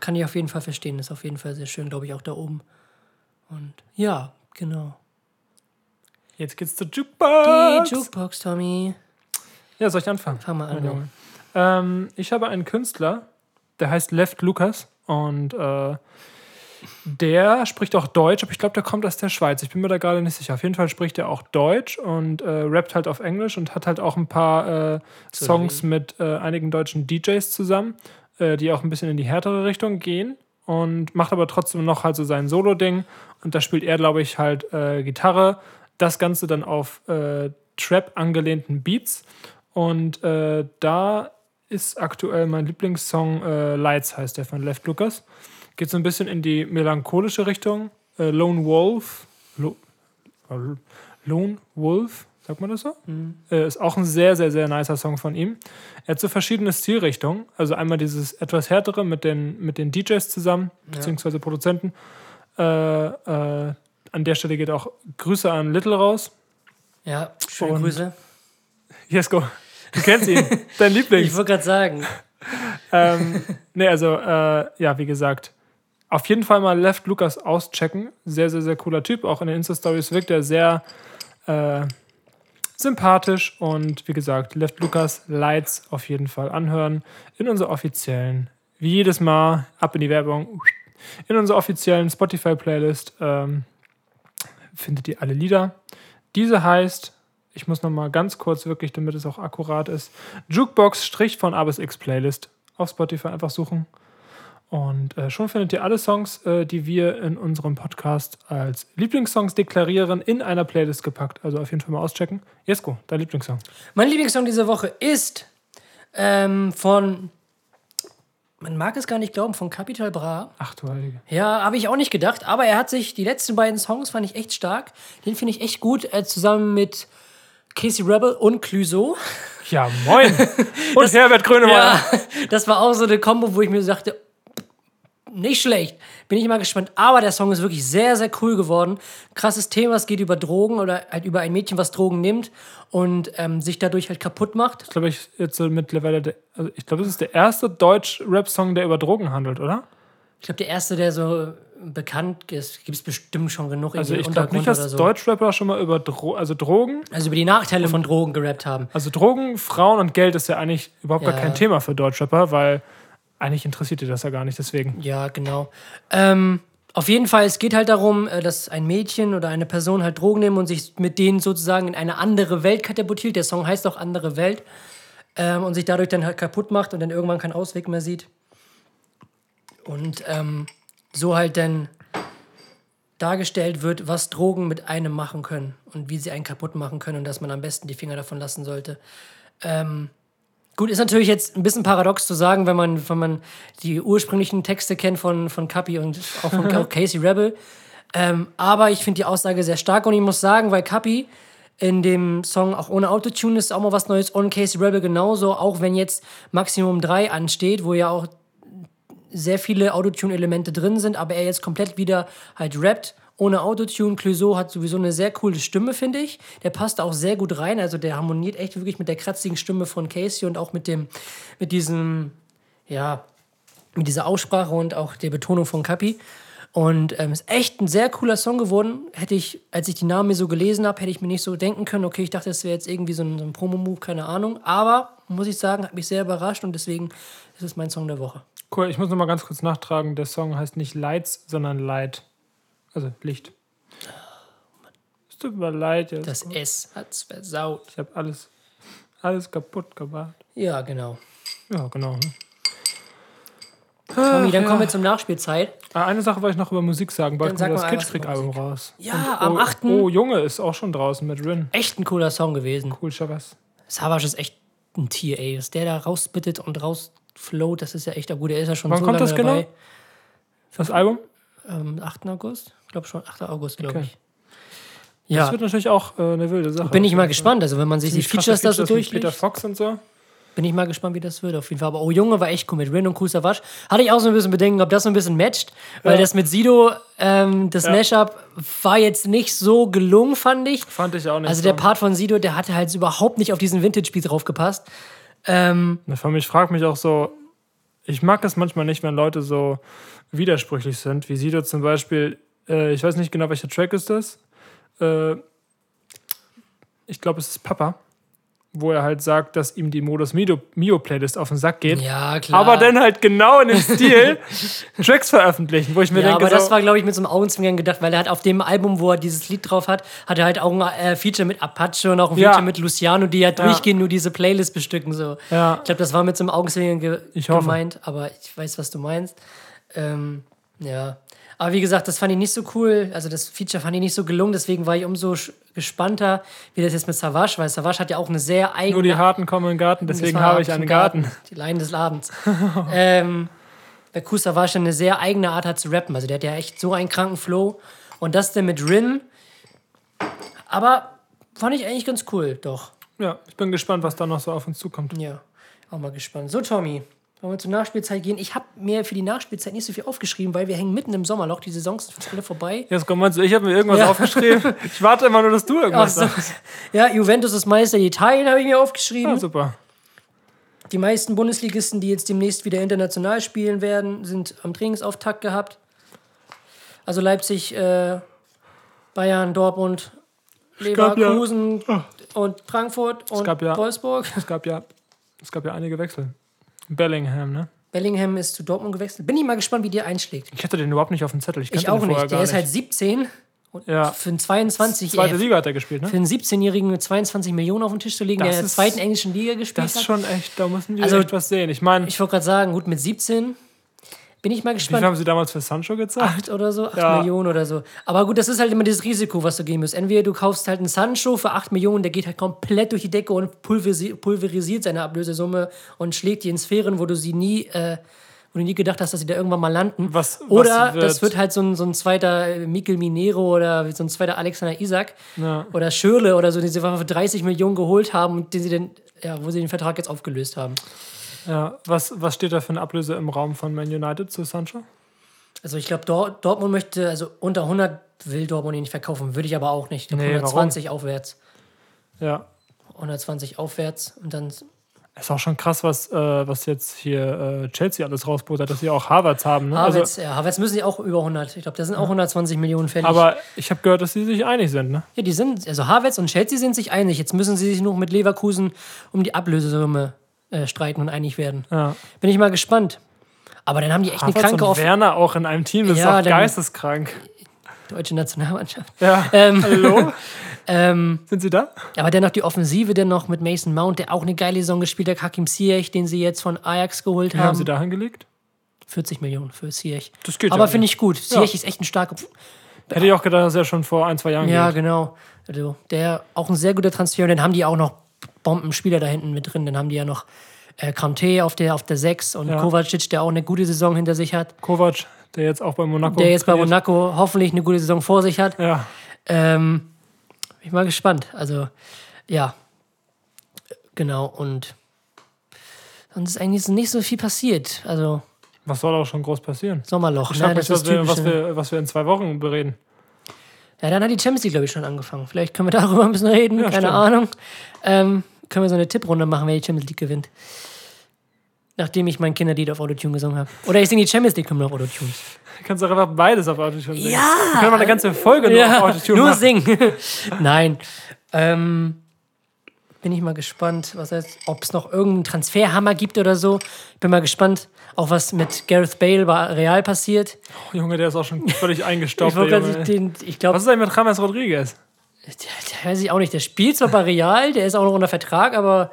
kann ich auf jeden Fall verstehen. Ist auf jeden Fall sehr schön, glaube ich, auch da oben. Und ja, genau. Jetzt geht's zur Die Jukebox. Jukebox, Tommy. ja, soll ich anfangen? Fang mal an. Junge. Ähm, ich habe einen Künstler, der heißt Left Lucas und äh, der spricht auch Deutsch, aber ich glaube, der kommt aus der Schweiz. Ich bin mir da gerade nicht sicher. Auf jeden Fall spricht er auch Deutsch und äh, rappt halt auf Englisch und hat halt auch ein paar äh, Songs mit äh, einigen deutschen DJs zusammen, äh, die auch ein bisschen in die härtere Richtung gehen und macht aber trotzdem noch halt so sein Solo-Ding und da spielt er, glaube ich, halt äh, Gitarre. Das Ganze dann auf äh, Trap angelehnten Beats und äh, da ist aktuell mein Lieblingssong äh, Lights, heißt der von Left Lucas. Geht so ein bisschen in die melancholische Richtung. Äh, Lone Wolf. Lo Lone Wolf, sagt man das so? Äh, ist auch ein sehr, sehr, sehr nicer Song von ihm. Er hat so verschiedene Stilrichtungen. Also einmal dieses etwas härtere mit den, mit den DJs zusammen, beziehungsweise Produzenten. Äh, äh, an der Stelle geht auch Grüße an Little raus. Ja, schöne Und- Grüße. Jesko, du kennst ihn, dein Lieblings. Ich wollte gerade sagen. ähm, nee, also, äh, ja, wie gesagt, auf jeden Fall mal Left Lucas auschecken. Sehr, sehr, sehr cooler Typ. Auch in den Insta-Stories wirkt er sehr äh, sympathisch. Und wie gesagt, Left Lucas Lights auf jeden Fall anhören. In unserer offiziellen, wie jedes Mal, ab in die Werbung, in unserer offiziellen Spotify-Playlist ähm, findet ihr alle Lieder. Diese heißt, ich muss noch mal ganz kurz wirklich, damit es auch akkurat ist, Jukebox Strich von A bis X Playlist auf Spotify einfach suchen. Und äh, schon findet ihr alle Songs, äh, die wir in unserem Podcast als Lieblingssongs deklarieren, in einer Playlist gepackt. Also auf jeden Fall mal auschecken. Jesko, dein Lieblingssong. Mein Lieblingssong diese Woche ist ähm, von, man mag es gar nicht glauben, von Capital Bra. Ach du Heilige. Ja, habe ich auch nicht gedacht, aber er hat sich, die letzten beiden Songs fand ich echt stark. Den finde ich echt gut, äh, zusammen mit Casey Rebel und Clüso. Ja, moin. Und Herbert Grönemeyer. Ja, das war auch so eine Kombo, wo ich mir sagte, nicht schlecht. Bin ich mal gespannt. Aber der Song ist wirklich sehr, sehr cool geworden. Krasses Thema, es geht über Drogen oder halt über ein Mädchen, was Drogen nimmt und ähm, sich dadurch halt kaputt macht. Ich glaube, ich jetzt so mittlerweile, der, also ich glaube, es ist der erste Deutsch-Rap-Song, der über Drogen handelt, oder? Ich glaube, der erste, der so bekannt ist, gibt es bestimmt schon genug Also ich glaube nicht, dass so. Deutschrapper schon mal über Dro also Drogen, also über die Nachteile von Drogen gerappt haben. also Drogen, Frauen und Geld ist ja eigentlich überhaupt gar Ja. kein Thema für Deutschrapper, weil eigentlich interessiert die das ja gar nicht, deswegen. Ja, genau. Ähm, Auf jeden Fall, es geht halt darum, äh, dass ein Mädchen oder eine Person halt Drogen nimmt und sich mit denen sozusagen in eine andere Welt katapultiert. Der Song heißt auch andere Welt. Ähm, und sich dadurch dann halt kaputt macht und dann irgendwann keinen Ausweg mehr sieht. Und ähm, so halt dann dargestellt wird, was Drogen mit einem machen können und wie sie einen kaputt machen können und dass man am besten die Finger davon lassen sollte. Ähm, gut, ist natürlich jetzt ein bisschen paradox zu sagen, wenn man, wenn man die ursprünglichen Texte kennt von, von Kapi und auch von Casey Rebel. Ähm, aber ich finde die Aussage sehr stark und ich muss sagen, weil Kapi in dem Song auch ohne Autotune ist auch mal was Neues und Casey Rebel genauso, auch wenn jetzt Maximum 3 ansteht, wo ja auch sehr viele Autotune-Elemente drin sind, aber er jetzt komplett wieder halt rappt ohne Autotune. Clouseau hat sowieso eine sehr coole Stimme, finde ich. Der passt auch sehr gut rein. Also der harmoniert echt wirklich mit der kratzigen Stimme von Casey und auch mit dem, mit diesem, ja, mit dieser Aussprache und auch der Betonung von Kapi. Und ähm, ist echt ein sehr cooler Song geworden. Hätte ich, als ich die Namen mir so gelesen habe, hätte ich mir nicht so denken können, okay, ich dachte, das wäre jetzt irgendwie so ein, so ein Promo-Move, keine Ahnung. Aber, muss ich sagen, hat mich sehr überrascht und deswegen ist es mein Song der Woche. Cool, ich muss noch mal ganz kurz nachtragen. Der Song heißt nicht Lights, sondern Light. Also Licht. Es tut mir leid. Ja. Das S hat's versaut. Ich habe alles, alles kaputt gemacht. Ja, genau. Ja, genau. ne? Tommy, dann ja. kommen wir zum Nachspielzeit. Ah, Eine Sache wollte ich noch über Musik sagen. Bald Dann kommt sag das was Kitschkrieg-Album raus. Ja, Und am oh, 8. Oh, Junge ist auch schon draußen mit Rin. Echt ein cooler Song gewesen. Cool, Shabazz. Savage ist echt ein Tier, ey. Dass der da rausbittet und rausfloat, das ist ja echt gut. Der ist ja schon Wann so kommt lange das genau? dabei. Das Album? Ähm, 8. August? Ich glaube schon 8. August, glaube Okay. ich. Das Ja, wird natürlich auch äh, eine wilde Sache. bin ich mal gespannt. Also wenn man sich die Features da so mit Peter durchliest, Fox und so. bin ich mal gespannt, wie das wird auf jeden Fall. Aber Oh Junge war echt cool mit Rin und Savage. Hatte ich auch so ein bisschen Bedenken, ob das so ein bisschen matcht. Weil Ja. das mit Sido, ähm, das Ja. Mashup war jetzt nicht so gelungen, fand ich. Fand ich auch nicht. Also so. der Part von Sido, der hatte halt überhaupt nicht auf diesen Vintage-Beat draufgepasst. Ähm, ich frage mich auch so, ich mag es manchmal nicht, wenn Leute so widersprüchlich sind, wie Sido zum Beispiel, äh, ich weiß nicht genau, welcher Track ist das. Äh, ich glaube, es ist Papa, wo er halt sagt, dass ihm die Modus Mio, Playlist auf den Sack geht. ja, klar. Aber dann halt genau in dem Stil Tracks veröffentlichen, wo ich mir Ja, denke, aber das so, war, glaube ich, mit so einem Augenzwinkern gedacht, weil er hat auf dem Album, wo er dieses Lied drauf hat, hat er halt auch ein äh, Feature mit Apache und auch ein Ja. Feature mit Luciano, die ja durchgehend nur diese Playlist bestücken. So. Ja. Ich glaube, das war mit so einem Augenzwinkern ge gemeint, aber ich weiß, was du meinst. Ähm, ja. Aber wie gesagt, das fand ich nicht so cool. Also das Feature fand ich nicht so gelungen, deswegen war ich umso gespannter, wie das jetzt mit Savage, weil Savage hat ja auch eine sehr eigene nur die Harten kommen in den Garten, deswegen habe ich einen Garten. Die Leiden des Abends. ähm, der Kusa war schon eine sehr eigene Art hat zu rappen. Also der hat ja echt so einen kranken Flow. Und das denn mit Rin. Aber fand ich eigentlich ganz cool, doch. Ja, ich bin gespannt, was da noch so auf uns zukommt. Ja, auch mal gespannt. So, Tommy, wollen wir zur Nachspielzeit gehen? Ich habe mir für die Nachspielzeit nicht so viel aufgeschrieben, weil wir hängen mitten im Sommerloch. Die Saisons sind alle vorbei. Jetzt komm mal, ich habe mir irgendwas Ja. aufgeschrieben. Ich warte immer nur, dass du irgendwas so. sagst. Ja, Juventus ist Meister Italien, habe ich mir aufgeschrieben. Ja, super. Die meisten Bundesligisten, die jetzt demnächst wieder international spielen werden, sind am Trainingsauftakt gehabt. Also Leipzig, äh, Bayern, Dortmund, gab ja- Leverkusen und Frankfurt und gab ja- Wolfsburg. Es gab ja, es gab ja einige Wechsel. Bellingham, ne? Bellingham ist zu Dortmund gewechselt. Bin ich mal gespannt, wie der einschlägt. Ich hatte den überhaupt nicht auf dem Zettel. Ich, Ich auch nicht. Der ist halt 17 und Ja. für einen 22 Zweite äh, Liga hat er gespielt, ne? für einen 17-Jährigen mit 22 Millionen auf den Tisch zu legen, Das der in der ist- zweiten englischen Liga gespielt Das ist hat. schon echt, da müssen wir Also, echt was sehen. Ich meine, Ich wollte gerade sagen, gut, mit 17 bin ich mal viel gespannt. haben sie damals für Sancho gezahlt? acht oder so, acht Ja. Millionen oder so. Aber gut, das ist halt immer das Risiko, was du gehen musst. Entweder du kaufst halt einen Sancho für 8 Millionen, der geht halt komplett durch die Decke und pulverisi pulverisiert seine Ablösesumme und schlägt die in Sphären, wo du sie nie, äh, wo du nie gedacht hast, dass sie da irgendwann mal landen. Was- was oder wird- das wird halt so ein, so ein zweiter äh, Mikel Minero oder so ein zweiter Alexander Isak Ja. oder Schürle oder so, den sie einfach für 30 Millionen geholt haben und den sie dann, ja, wo sie den Vertrag jetzt aufgelöst haben. Ja, was, was steht da für eine Ablöse im Raum von Man United zu Sancho? Also ich glaube, Dor Dortmund möchte, also unter 100 will Dortmund ihn nicht verkaufen, würde ich aber auch nicht. Nee, 120 aufwärts. Ja. 120 aufwärts und dann. Ist auch schon krass, was, äh, was jetzt hier äh, Chelsea alles rausbuttert, dass sie auch Harvards haben. Ne? Havertz, Also, ja, Havertz müssen sie auch über 100. Ich glaube, da sind auch 120 Millionen fällig. aber ich habe gehört, dass sie sich einig sind. Ne? ja, die sind, also Havertz und Chelsea sind sich einig. Jetzt müssen sie sich noch mit Leverkusen um die Ablösesumme äh, streiten und einig werden. Ja. Bin ich mal gespannt. Aber dann haben die echt eine Havertz kranke und Werner auch in einem Team, das Ja, ist dann- geisteskrank. deutsche Nationalmannschaft. Ja. Ähm, Hallo? ähm, Sind Sie da? aber dennoch die Offensive dennoch mit Mason Mount, der auch eine geile Saison gespielt hat, Hakim Ziyech, den sie jetzt von Ajax geholt Wie haben. haben Sie da hingelegt? 40 Millionen für Ziyech. Das geht Aber ja finde ich gut. Ziyech ist echt ein starker. Hätte ich auch gedacht, dass er schon vor ein, zwei Jahren Ja, geht. genau. Also, der auch ein sehr guter Transfer. Und dann haben die auch noch Bombenspieler da hinten mit drin. Dann haben die ja noch äh, Kanté auf der, auf der 6 und Ja. Kovacic, der auch eine gute Saison hinter sich hat. Kovac, der jetzt auch bei Monaco. Der jetzt bei trainiert. Monaco hoffentlich eine gute Saison vor sich hat. Ja. Ähm, bin ich mal gespannt. Also, ja. Genau. Und sonst ist eigentlich nicht so viel passiert. Also, Was soll auch schon groß passieren? Sommerloch. Ich Ne? Das mich, ist was wir, was, wir, was wir in zwei Wochen bereden. Ja, dann hat die Champions League, glaube ich, schon angefangen. Vielleicht können wir darüber ein bisschen reden. Ja, Keine stimmt. Ahnung. Ähm, können wir so eine Tipprunde machen, wer die Champions League gewinnt. Nachdem ich mein Kinderlied auf Autotune gesungen habe. Oder ich singe die Champions League-Hymne auf Autotune. Du kannst doch einfach beides auf Autotune singen. Ja! Wir können mal eine ganze Folge nur Ja, auf Autotune nur machen. singen. Nein. Ähm, bin ich mal gespannt, was heißt, ob es noch irgendeinen Transferhammer gibt oder so. Bin mal gespannt, auch was mit Gareth Bale bei Real passiert. Oh, Junge, der ist auch schon völlig eingestaubt. Ich, den, ich glaube, was ist eigentlich mit James Rodriguez? der, der weiß ich auch nicht. Der spielt zwar bei Real, der ist auch noch unter Vertrag, aber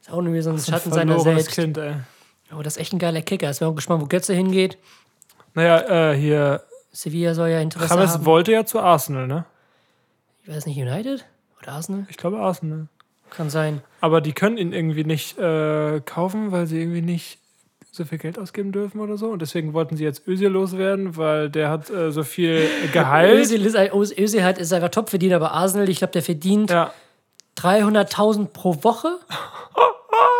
ist auch irgendwie so ein Schatten seiner selbst. Kind, ey. Oh, das ist echt ein geiler Kicker. Ich bin auch gespannt, wo Götze hingeht. Naja, äh, hier. Sevilla soll ja Interesse James haben. wollte ja zu Arsenal, ne? Ich weiß nicht, United oder Arsenal? Ich glaube Arsenal. Kann sein. Aber die können ihn irgendwie nicht äh, kaufen, weil sie irgendwie nicht so viel Geld ausgeben dürfen oder so. Und deswegen wollten sie jetzt Özil loswerden, weil der hat äh, so viel Gehalt. Özil ist, Özil hat, ist einfach Topverdiener bei Arsenal. Ich glaube, der verdient Ja, 300.000 pro Woche.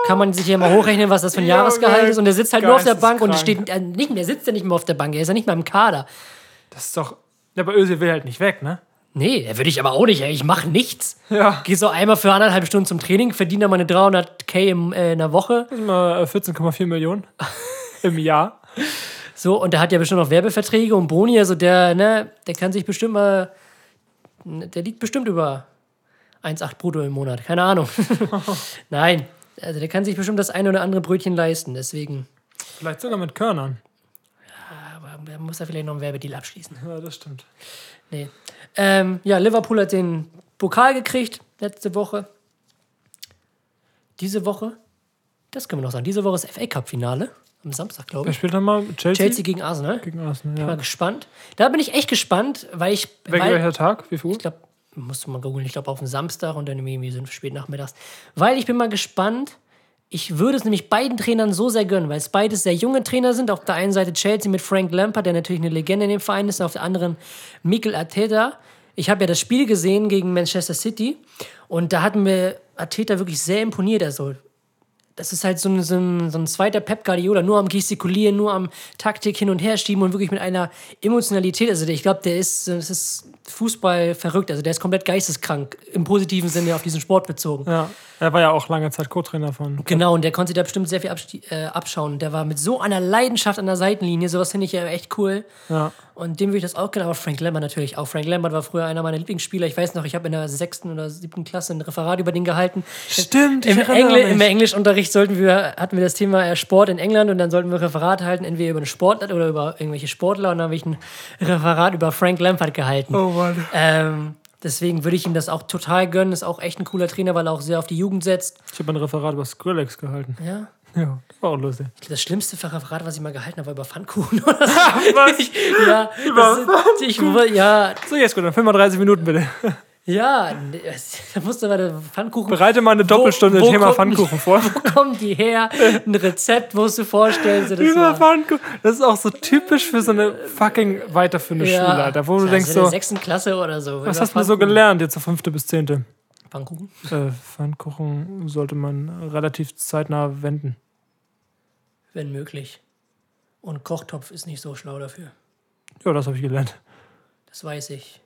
Kann man sich ja mal hochrechnen, was das für ein Junge, Jahresgehalt ist. Und der sitzt halt nur auf der Bank und steht äh, nicht, der sitzt ja nicht mehr auf der Bank. Er ist ja nicht mal im Kader. das ist doch. Ja, aber Özil will halt nicht weg, ne? Nee, der würde ich aber auch nicht. ey. Ich mache nichts. Ja. Geh so einmal für anderthalb Stunden zum Training, verdiene dann meine 300k im, äh, in der Woche. Das sind mal äh, 14,4 Millionen im Jahr. So, und der hat ja bestimmt noch Werbeverträge und Boni, also der, ne, der kann sich bestimmt mal, der liegt bestimmt über 1,8 brutto im Monat, keine Ahnung. Nein, also der kann sich bestimmt das eine oder andere Brötchen leisten, deswegen, Vielleicht sogar mit Körnern. aber da muss er vielleicht noch einen Werbedeal abschließen. Ja, das stimmt. Nee. Ähm, ja, Liverpool hat den Pokal gekriegt letzte Woche. Diese Woche, das können wir noch sagen, diese Woche ist FA Cup Finale, am Samstag, glaube Wer ich. spielt dann mal? Chelsea? Chelsea gegen Arsenal. gegen Arsenal, Mal ja. gespannt. Da bin ich echt gespannt, weil ich. Welcher weil, Tag? Wie viel Uhr? ich glaube, musst du mal googeln, ich glaube auf den Samstag und dann irgendwie so spät nachmittags. Weil ich bin mal gespannt. Ich würde es nämlich beiden Trainern so sehr gönnen, weil es beides sehr junge Trainer sind. Auf der einen Seite Chelsea mit Frank Lampard, der natürlich eine Legende in dem Verein ist, und auf der anderen Mikel Arteta. Ich habe ja das Spiel gesehen gegen Manchester City und da hat mir Arteta wirklich sehr imponiert. Also das ist halt so ein, so ein, so ein zweiter Pep Guardiola, nur am Gestikulieren, nur am Taktik hin und her schieben und wirklich mit einer Emotionalität. Also ich glaube, der ist, das ist Fußball verrückt. Also der ist komplett geisteskrank, im positiven Sinne auf diesen Sport bezogen. Ja, er war ja auch lange Zeit Co-Trainer von. Genau, und der konnte sich da bestimmt sehr viel äh, abschauen. Der war mit so einer Leidenschaft an der Seitenlinie, sowas finde ich ja echt cool. Ja. Und dem würde ich das auch gerne, aber Frank Lambert natürlich auch. Frank Lambert war früher einer meiner Lieblingsspieler. Ich weiß noch, ich habe in der sechsten oder siebten Klasse ein Referat über den gehalten. Stimmt, Im, Engl mich. Im Englischunterricht sollten wir, hatten wir das Thema äh, Sport in England und dann sollten wir Referat halten, entweder über einen Sportler oder über irgendwelche Sportler und dann habe ich ein Referat über Frank Lampard gehalten. Oh Mann. Ähm, deswegen würde ich ihm das auch total gönnen. Ist auch echt ein cooler Trainer, weil er auch sehr auf die Jugend setzt. Ich habe ein Referat über Skrillex gehalten. Ja. Ja, das war auch lustig. Das schlimmste Referat, was ich mal gehalten habe, war über Pfannkuchen oder so. Was? ja, Über das, ich, ja, So, jetzt gut, dann 35 Minuten bitte. ja, nee, da musste man der Pfannkuchen. Bereite mal eine Doppelstunde wo Thema kommt- Pfannkuchen vor. Wo kommen die her? Ein Rezept musst du vorstellen. So, das Über Pfannkuchen. Das ist auch so typisch für so eine fucking weiterführende Schule, Alter. Wo du das denkst ist in der so, sechsten Klasse oder so. was hast du so gelernt jetzt so fünfte bis zehnte? Pfannkuchen? Äh, Pfannkuchen sollte man relativ zeitnah wenden. Wenn möglich. Und Kochtopf ist nicht so schlau dafür. Ja, das habe ich gelernt. Das weiß ich.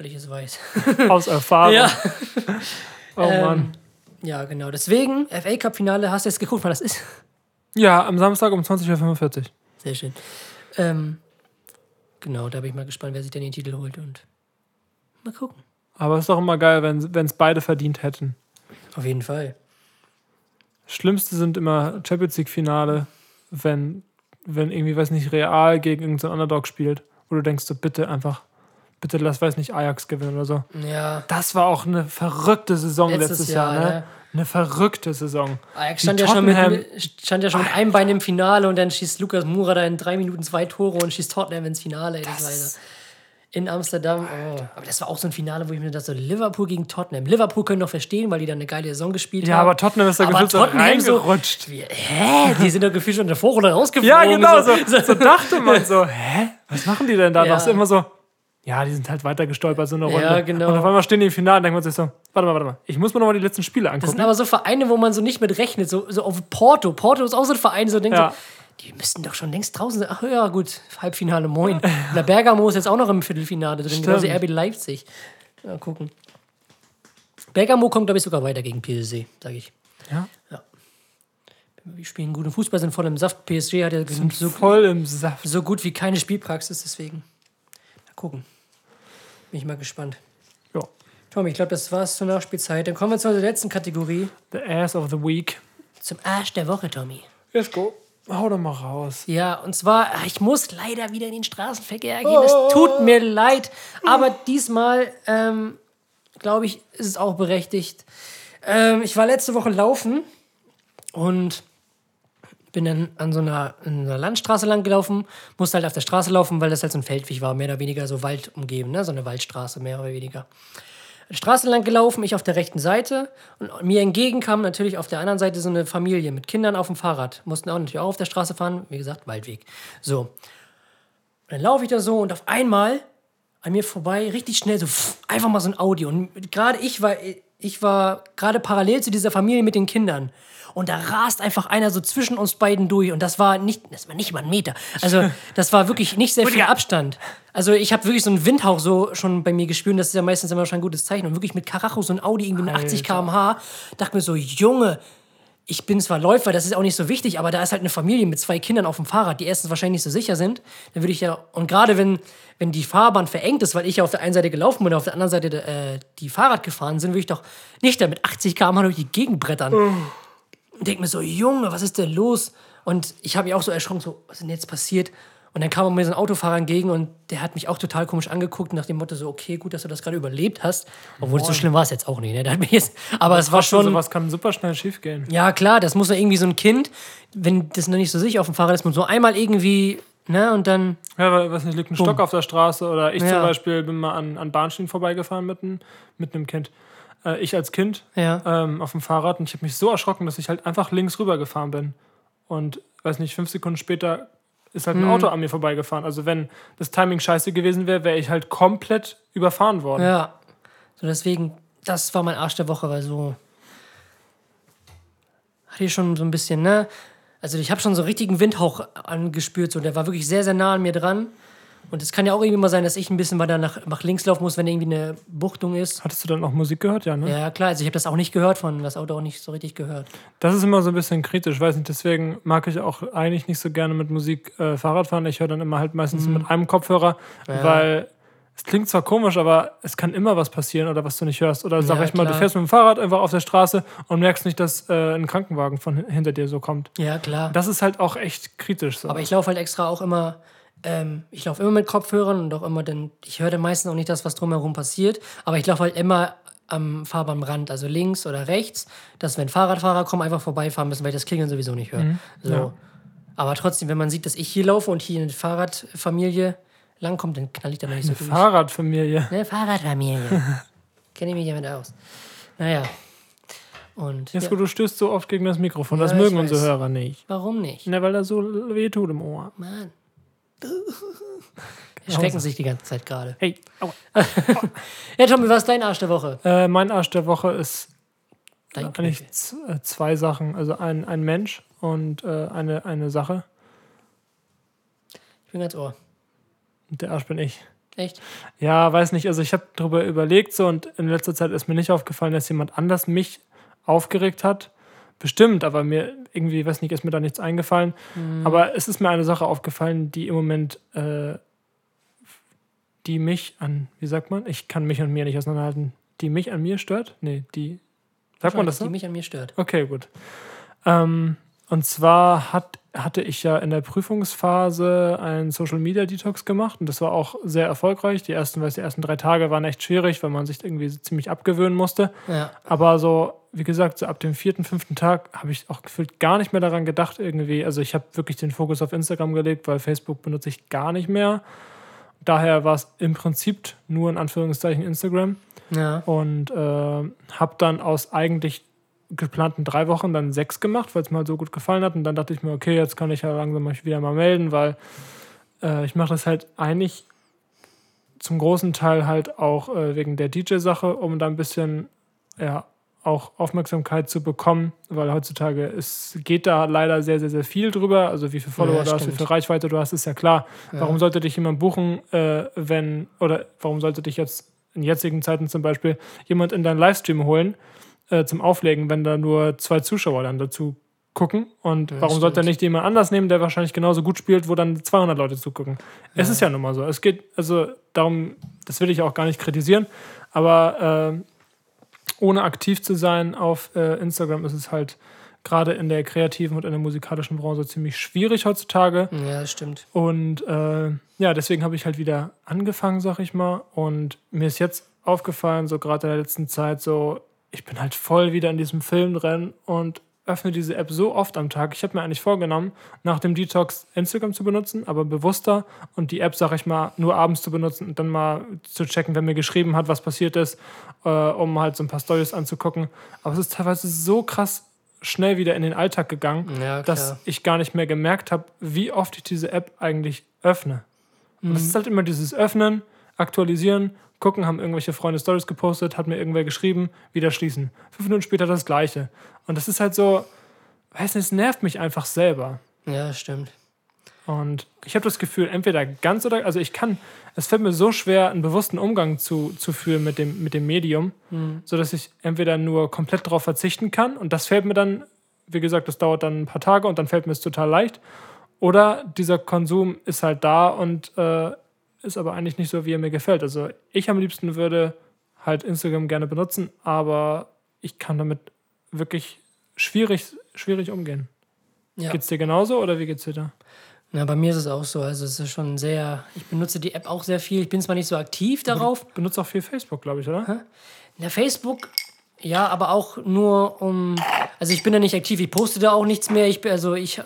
Weil ich es weiß. Aus Erfahrung. ja. Oh Ähm, Mann. Ja, genau. Deswegen, FA Cup Finale, hast du jetzt geguckt, wann das ist? Ja, am Samstag um 20.45 Uhr. Sehr schön. Ähm, genau, da bin ich mal gespannt, wer sich denn den Titel holt und mal gucken. Aber es ist doch immer geil, wenn es beide verdient hätten. Auf jeden Fall. Schlimmste sind immer Champions League-Finale, wenn wenn irgendwie, weiß nicht, Real gegen irgendeinen Underdog spielt, wo du denkst, so bitte einfach, bitte lass, weiß nicht, Ajax gewinnen oder so. Ja. Das war auch eine verrückte Saison letztes, Letztes Jahr, Jahr, ne? ne? Eine verrückte Saison. Ajax stand ja, schon mit, Tottenham- mit- stand ja schon mit einem Bein im Finale und dann schießt Lukas Mura da in drei Minuten zwei Tore und schießt Tottenham ins Finale. Das ja in Amsterdam. Oh. Aber das war auch so ein Finale, wo ich mir dachte, so Liverpool gegen Tottenham. Liverpool können noch verstehen, weil die dann eine geile Saison gespielt Ja, haben. aber Tottenham ist da Aber gefühlt so Tottenham so- reingerutscht. Wie, hä? Die sind doch gefühlt schon in der Vorrunde rausgeflogen. Ja, genau, so, so dachte man so, hä? Was machen die denn da Ja. noch? So immer so, ja, die sind halt weiter gestolpert, so eine Runde. Ja, genau. Und auf einmal stehen die im Finale und denkt man sich so, warte mal, warte mal, ich muss mir noch mal die letzten Spiele Das angucken. sind aber so Vereine, wo man so nicht mit rechnet. So, so auf Porto. Porto ist auch so ein Verein, so denkt Ja. so, die müssten doch schon längst draußen sein. Ach ja, gut, Halbfinale, moin. Der Bergamo ist jetzt auch noch im Viertelfinale drin, genauso. RB Leipzig. Mal gucken. Bergamo kommt, glaube ich, sogar weiter gegen PSG, sage ich. Ja. Wir spielen guten Fußball, sind voll im Saft. PSG hat ja so, Voll im Saft. so gut wie keine Spielpraxis, deswegen. Gucken. Bin ich mal gespannt. Ja. Tom, ich glaube, das war's zur Nachspielzeit. Dann kommen wir zur letzten Kategorie. The Ass of the Week. Zum Arsch der Woche, Tommy. Let's go. Hau doch mal raus. Ja, und zwar, ich muss leider wieder in den Straßenverkehr gehen. Es tut mir leid. Aber diesmal, ähm, glaube ich, ist es auch berechtigt. Ähm, ich war letzte Woche laufen und bin dann an so einer, einer Landstraße lang gelaufen. Musste halt auf der Straße laufen, weil das halt so ein Feldweg war, mehr oder weniger so Wald umgeben, ne? so eine Waldstraße, mehr oder weniger. Straße lang gelaufen, ich auf der rechten Seite und mir entgegen kam natürlich auf der anderen Seite so eine Familie mit Kindern auf dem Fahrrad. Mussten auch natürlich auch auf der Straße fahren, wie gesagt, Waldweg. So. Und dann laufe ich da so und auf einmal an mir vorbei, richtig schnell, so pff, einfach mal so ein Audi. Und gerade ich war, ich war gerade parallel zu dieser Familie mit den Kindern. Und da rast einfach einer so zwischen uns beiden durch. Und das war nicht, das war nicht mal ein Meter. Also, das war wirklich nicht sehr viel Abstand. Also, ich habe wirklich so einen Windhauch so schon bei mir gespürt. Das ist ja meistens immer schon ein gutes Zeichen. Und wirklich mit Karacho, so ein Audi, irgendwie mit 80 km/h, dachte mir so, Junge, ich bin zwar Läufer, das ist auch nicht so wichtig, aber da ist halt eine Familie mit zwei Kindern auf dem Fahrrad, die erstens wahrscheinlich nicht so sicher sind. Dann würde ich ja, und gerade wenn, wenn die Fahrbahn verengt ist, weil ich ja auf der einen Seite gelaufen bin und auf der anderen Seite äh, die Fahrrad gefahren sind, würde ich doch nicht da mit 80 km/h durch die Gegend brettern. Und denke mir so, Junge, was ist denn los? Und ich habe mich auch so erschrocken, so, was ist denn jetzt passiert? Und dann kam mir so ein Autofahrer entgegen und der hat mich auch total komisch angeguckt, nach dem Motto so, okay, gut, dass du das gerade überlebt hast. Obwohl, so schlimm war es jetzt auch nicht, ne? Der hat mich jetzt, aber es war schon... Sowas kann super schnell schief gehen. Ja, klar, das muss ja irgendwie so ein Kind, wenn das noch nicht so sicher auf dem Fahrrad ist, man so einmal irgendwie, ne, und dann, Ja, weil, was nicht, liegt ein Stock auf der Straße oder ich Ja. zum Beispiel bin mal an, an Bahnschienen vorbeigefahren mit, ein, mit einem Kind. Äh, ich als Kind ja. ähm, auf dem Fahrrad und ich habe mich so erschrocken, dass ich halt einfach links rüber gefahren bin. Und weiß nicht, fünf Sekunden später ist halt ein Hm. Auto an mir vorbeigefahren. Also wenn das Timing scheiße gewesen wäre, wäre ich halt komplett überfahren worden. Ja. So deswegen, das war mein Arsch der Woche, weil so. Hatte ich schon so ein bisschen, ne? Also ich habe schon so richtigen Windhauch angespürt, so der war wirklich sehr, sehr nah an mir dran. Und es kann ja auch irgendwie mal sein, dass ich ein bisschen weiter nach, nach links laufen muss, wenn irgendwie eine Buchtung ist. Hattest du dann auch Musik gehört? Ja, ne? Ja, klar, also ich habe das auch nicht gehört von, das Auto auch nicht so richtig gehört. Das ist immer so ein bisschen kritisch, weiß nicht, deswegen mag ich auch eigentlich nicht so gerne mit Musik äh, Fahrrad fahren. Ich höre dann immer halt meistens Mhm. mit einem Kopfhörer, weil es klingt zwar komisch, aber es kann immer was passieren oder was du nicht hörst. Oder sag Ja, ich mal, du klar. fährst mit dem Fahrrad einfach auf der Straße und merkst nicht, dass äh, ein Krankenwagen von hin- hinter dir so kommt. Ja, klar. Das ist halt auch echt kritisch. So. Aber ich laufe halt extra auch immer, ähm, ich laufe immer mit Kopfhörern und auch immer dann, ich höre dann meistens auch nicht das, was drumherum passiert, aber ich laufe halt immer am Fahrbahnrand, also links oder rechts, dass wenn Fahrradfahrer kommen, einfach vorbeifahren müssen, weil ich das Klingeln sowieso nicht höre. So. ja. Aber trotzdem, wenn man sieht, dass ich hier laufe und hier eine Fahrradfamilie langkommt, dann knall ich da noch nicht so durch. Fahrradfamilie. Eine Fahrradfamilie. Kenne ich mich damit aus. Naja. Und Jetzt, ja, du stößt so oft gegen das Mikrofon, Ja, das mögen unsere. Hörer nicht. warum nicht? Ne, weil das so weh tut im Ohr. Mann. Erschrecken sich die ganze Zeit gerade. Hey, aua. Ja, Tommy, was ist dein Arsch der Woche? Äh, mein Arsch der Woche ist Dein eigentlich äh, zwei Sachen. Also ein, ein Mensch und äh, eine, eine Sache. Ich bin ganz ohr. Und der Arsch bin ich. Echt? Ja, weiß nicht. Also ich habe darüber überlegt so und in letzter Zeit ist mir nicht aufgefallen, dass jemand anders mich aufgeregt hat. Bestimmt, aber mir irgendwie, weiß nicht, ist mir da nichts eingefallen. Aber es ist mir eine Sache aufgefallen, die im Moment, äh, die mich an, wie sagt man? Ich kann mich und mir nicht auseinanderhalten. Die mich an mir stört? Nee, die. Sagt man das so? Die mich an mir stört. Okay, gut. Ähm, und zwar hat hatte ich ja in der Prüfungsphase einen Social Media Detox gemacht und das war auch sehr erfolgreich. Die ersten, weiß, die ersten drei Tage waren echt schwierig, weil man sich irgendwie ziemlich abgewöhnen musste. Ja. Aber so, wie gesagt, so ab dem vierten, fünften Tag habe ich auch gefühlt gar nicht mehr daran gedacht irgendwie. Also ich habe wirklich den Fokus auf Instagram gelegt, weil Facebook benutze ich gar nicht mehr. Daher war es im Prinzip nur in Anführungszeichen Instagram Ja. und äh, habe dann aus eigentlich geplanten drei Wochen dann sechs gemacht, weil es mir halt so gut gefallen hat. Und dann dachte ich mir, okay, jetzt kann ich ja langsam mal wieder mal melden, weil äh, ich mache das halt eigentlich zum großen Teil halt auch äh, wegen der DJ-Sache, um da ein bisschen ja, auch Aufmerksamkeit zu bekommen, weil heutzutage es geht da leider sehr, sehr, sehr viel drüber. Also wie viele Follower Ja, du hast, wie viel Reichweite du hast, ist ja klar. Warum sollte dich jemand buchen, äh, wenn, oder warum sollte dich jetzt in jetzigen Zeiten zum Beispiel jemand in deinen Livestream holen äh, zum Auflegen, wenn da nur zwei Zuschauer dann dazu gucken? Und warum sollte er nicht jemand anders nehmen, der wahrscheinlich genauso gut spielt, wo dann 200 Leute zugucken? Es ist ja nun mal so. Es geht, also darum, das will ich auch gar nicht kritisieren, aber äh, ohne aktiv zu sein auf äh, Instagram ist es halt gerade in der kreativen und in der musikalischen Branche ziemlich schwierig heutzutage. Ja, das stimmt. Und äh, ja, deswegen habe ich halt wieder angefangen, sag ich mal. Und mir ist jetzt aufgefallen, so gerade in der letzten Zeit, so, ich bin halt voll wieder in diesem Film drin und öffne diese App so oft am Tag. Ich habe mir eigentlich vorgenommen, nach dem Detox Instagram zu benutzen, aber bewusster und die App, sag ich mal, nur abends zu benutzen und dann mal zu checken, wer mir geschrieben hat, was passiert ist, äh, um halt so ein paar Stories anzugucken. Aber es ist teilweise so krass schnell wieder in den Alltag gegangen, Ja, dass ich gar nicht mehr gemerkt habe, wie oft ich diese App eigentlich öffne. Und es ist halt immer dieses Öffnen, Aktualisieren, gucken, haben irgendwelche Freunde Stories gepostet, hat mir irgendwer geschrieben, wieder schließen. Fünf Minuten später das Gleiche. Und das ist halt so, weiß nicht, es nervt mich einfach selber. Ja, das stimmt. Und ich habe das Gefühl, entweder ganz oder, also ich kann, es fällt mir so schwer, einen bewussten Umgang zu, zu führen mit dem, mit dem Medium, sodass ich entweder nur komplett darauf verzichten kann und das fällt mir dann, wie gesagt, das dauert dann ein paar Tage und dann fällt mir es total leicht. Oder dieser Konsum ist halt da und äh, ist aber eigentlich nicht so, wie er mir gefällt. Also ich am liebsten würde halt Instagram gerne benutzen, aber ich kann damit wirklich schwierig, schwierig umgehen. Ja. Geht's dir genauso oder wie geht's dir da? Na, bei mir ist es auch so. Also es ist schon sehr. Ich benutze die App auch sehr viel. Ich bin zwar nicht so aktiv darauf. Benutzt auch viel Facebook, glaube ich, oder? Na, Facebook, ja, aber auch nur um. Also ich bin da nicht aktiv. Ich poste da auch nichts mehr. Ich bin also ich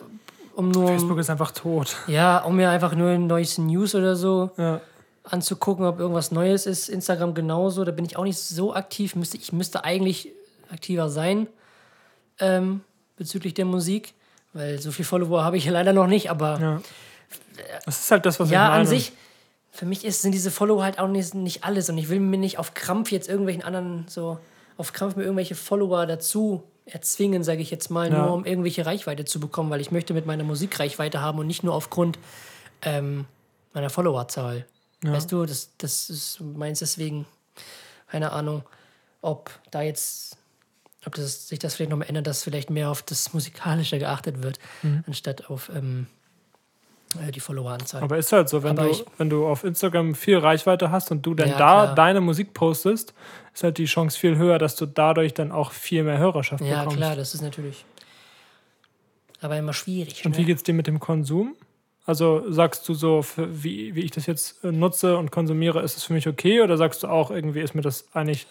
um nur Facebook ist einfach tot. ja, um mir einfach nur neues News oder so Ja. anzugucken, ob irgendwas Neues ist. Instagram genauso. Da bin ich auch nicht so aktiv. Müsste ich müsste eigentlich aktiver sein ähm, bezüglich der Musik, weil so viel Follower habe ich leider noch nicht. Aber ja. Das ist halt das, was Ja, ich meine. an sich, für mich ist, sind diese Follower halt auch nicht, nicht alles. Und ich will mir nicht auf Krampf jetzt irgendwelchen anderen, so auf Krampf mir irgendwelche Follower dazu erzwingen, sage ich jetzt mal, Ja. nur um irgendwelche Reichweite zu bekommen, weil ich möchte mit meiner Musik Reichweite haben und nicht nur aufgrund ähm, meiner Followerzahl. Weißt du, das, das ist meins deswegen, keine Ahnung, ob da jetzt, ob das, sich das vielleicht noch mal ändert, dass vielleicht mehr auf das Musikalische geachtet wird, Mhm. anstatt auf ähm, äh, die Followeranzahl. Aber ist halt so, wenn Aber du, wenn du auf Instagram viel Reichweite hast und du dann Ja, da klar. deine Musik postest, ist halt die Chance viel höher, dass du dadurch dann auch viel mehr Hörerschaft Ja, bekommst. klar, das ist natürlich. Aber immer schwierig. Und ne? wie geht's dir mit dem Konsum? Also sagst du so, wie, wie ich das jetzt äh, nutze und konsumiere, ist es für mich okay? Oder sagst du auch, irgendwie ist mir das eigentlich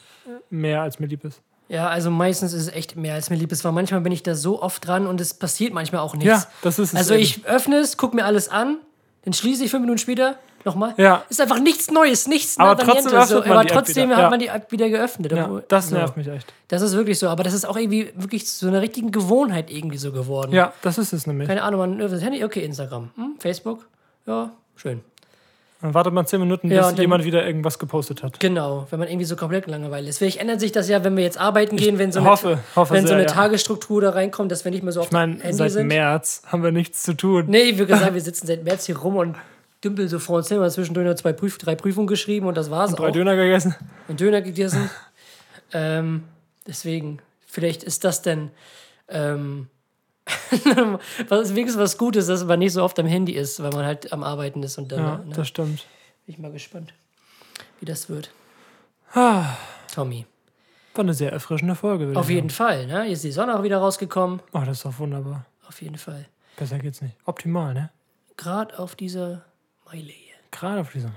mehr, als mir lieb ist? Ja, also meistens ist es echt mehr als mir lieb ist, weil manchmal bin ich da so oft dran und es passiert manchmal auch nichts. Ja, das ist es Also eben. ich öffne es, gucke mir alles an, dann schließe ich fünf Minuten später nochmal. Ja. Ist einfach nichts Neues, nichts Aber trotzdem so, aber trotzdem hat ja. man die App wieder geöffnet. Ja, obwohl- das so. nervt mich echt. Das ist wirklich so, aber das ist auch irgendwie wirklich zu einer richtigen Gewohnheit irgendwie so geworden. Ja, das ist es nämlich. Keine Ahnung, man das Handy, okay, Instagram, hm, Facebook, ja, schön. Dann wartet man zehn Minuten, Ja, bis und dann- jemand wieder irgendwas gepostet hat. Genau, wenn man irgendwie so komplett Langeweile ist. Vielleicht ändert sich das ja, wenn wir jetzt arbeiten gehen, wenn so eine, hoffe- hoffe wenn so sehr, eine ja. Tagesstruktur da reinkommt, dass wir nicht mehr so auf Ich meine, dem Handy seit sind. März haben wir nichts zu tun. Nee, wie gesagt, wir sitzen seit März hier rum und dümpeln so vor uns hin. Wir haben zwischendurch noch zwei Prüf drei Prüfungen geschrieben und das war's Drei auch. Döner gegessen. Einen Döner gegessen. ähm, deswegen, vielleicht ist das denn ähm, was, wenigstens was Gutes, dass man nicht so oft am Handy ist, weil man halt am Arbeiten ist und dann Ja, ne, das stimmt. bin ich mal gespannt, wie das wird. Ah, Tommy. war eine sehr erfrischende Folge. Auf jeden Fall, ne? Jetzt ist die Sonne auch wieder rausgekommen. sagen. Oh, das ist doch wunderbar. Auf jeden Fall. Besser geht's nicht. Optimal, ne? Gerade auf dieser Meile. Gerade auf diesem.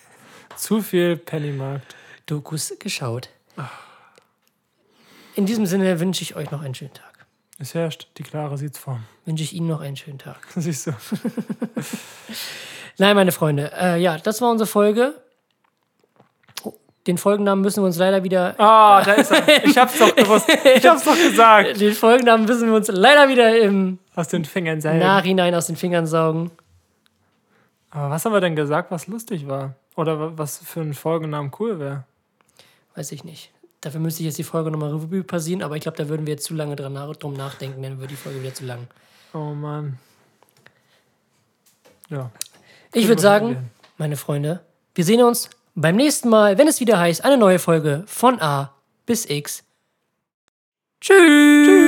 Zu viel Pennymarkt. Dokus geschaut. In diesem Sinne wünsche ich euch noch einen schönen Tag. Es herrscht die klare Sitzform. Wünsche ich Ihnen noch einen schönen Tag. Siehst du. Nein, meine Freunde, äh, ja, das war unsere Folge. Oh, Den Folgennamen müssen wir uns leider wieder. Ah, da ist er. Ich hab's doch gewusst. Ich hab's doch gesagt. Den Folgennamen müssen wir uns leider wieder im Aus den Fingern selber. Nachhinein aus den Fingern saugen. Aber was haben wir denn gesagt, was lustig war? Oder wa- was für ein Folgennamen cool wäre? Weiß ich nicht. Dafür müsste ich jetzt die Folge nochmal Revue passieren, aber ich glaube, da würden wir jetzt zu lange dran nach, drum nachdenken, dann würde die Folge wieder zu lang. Oh Mann. Ja. Ich würde sagen, meine Freunde, wir sehen uns beim nächsten Mal, wenn es wieder heißt, eine neue Folge von A bis X. Tschüss.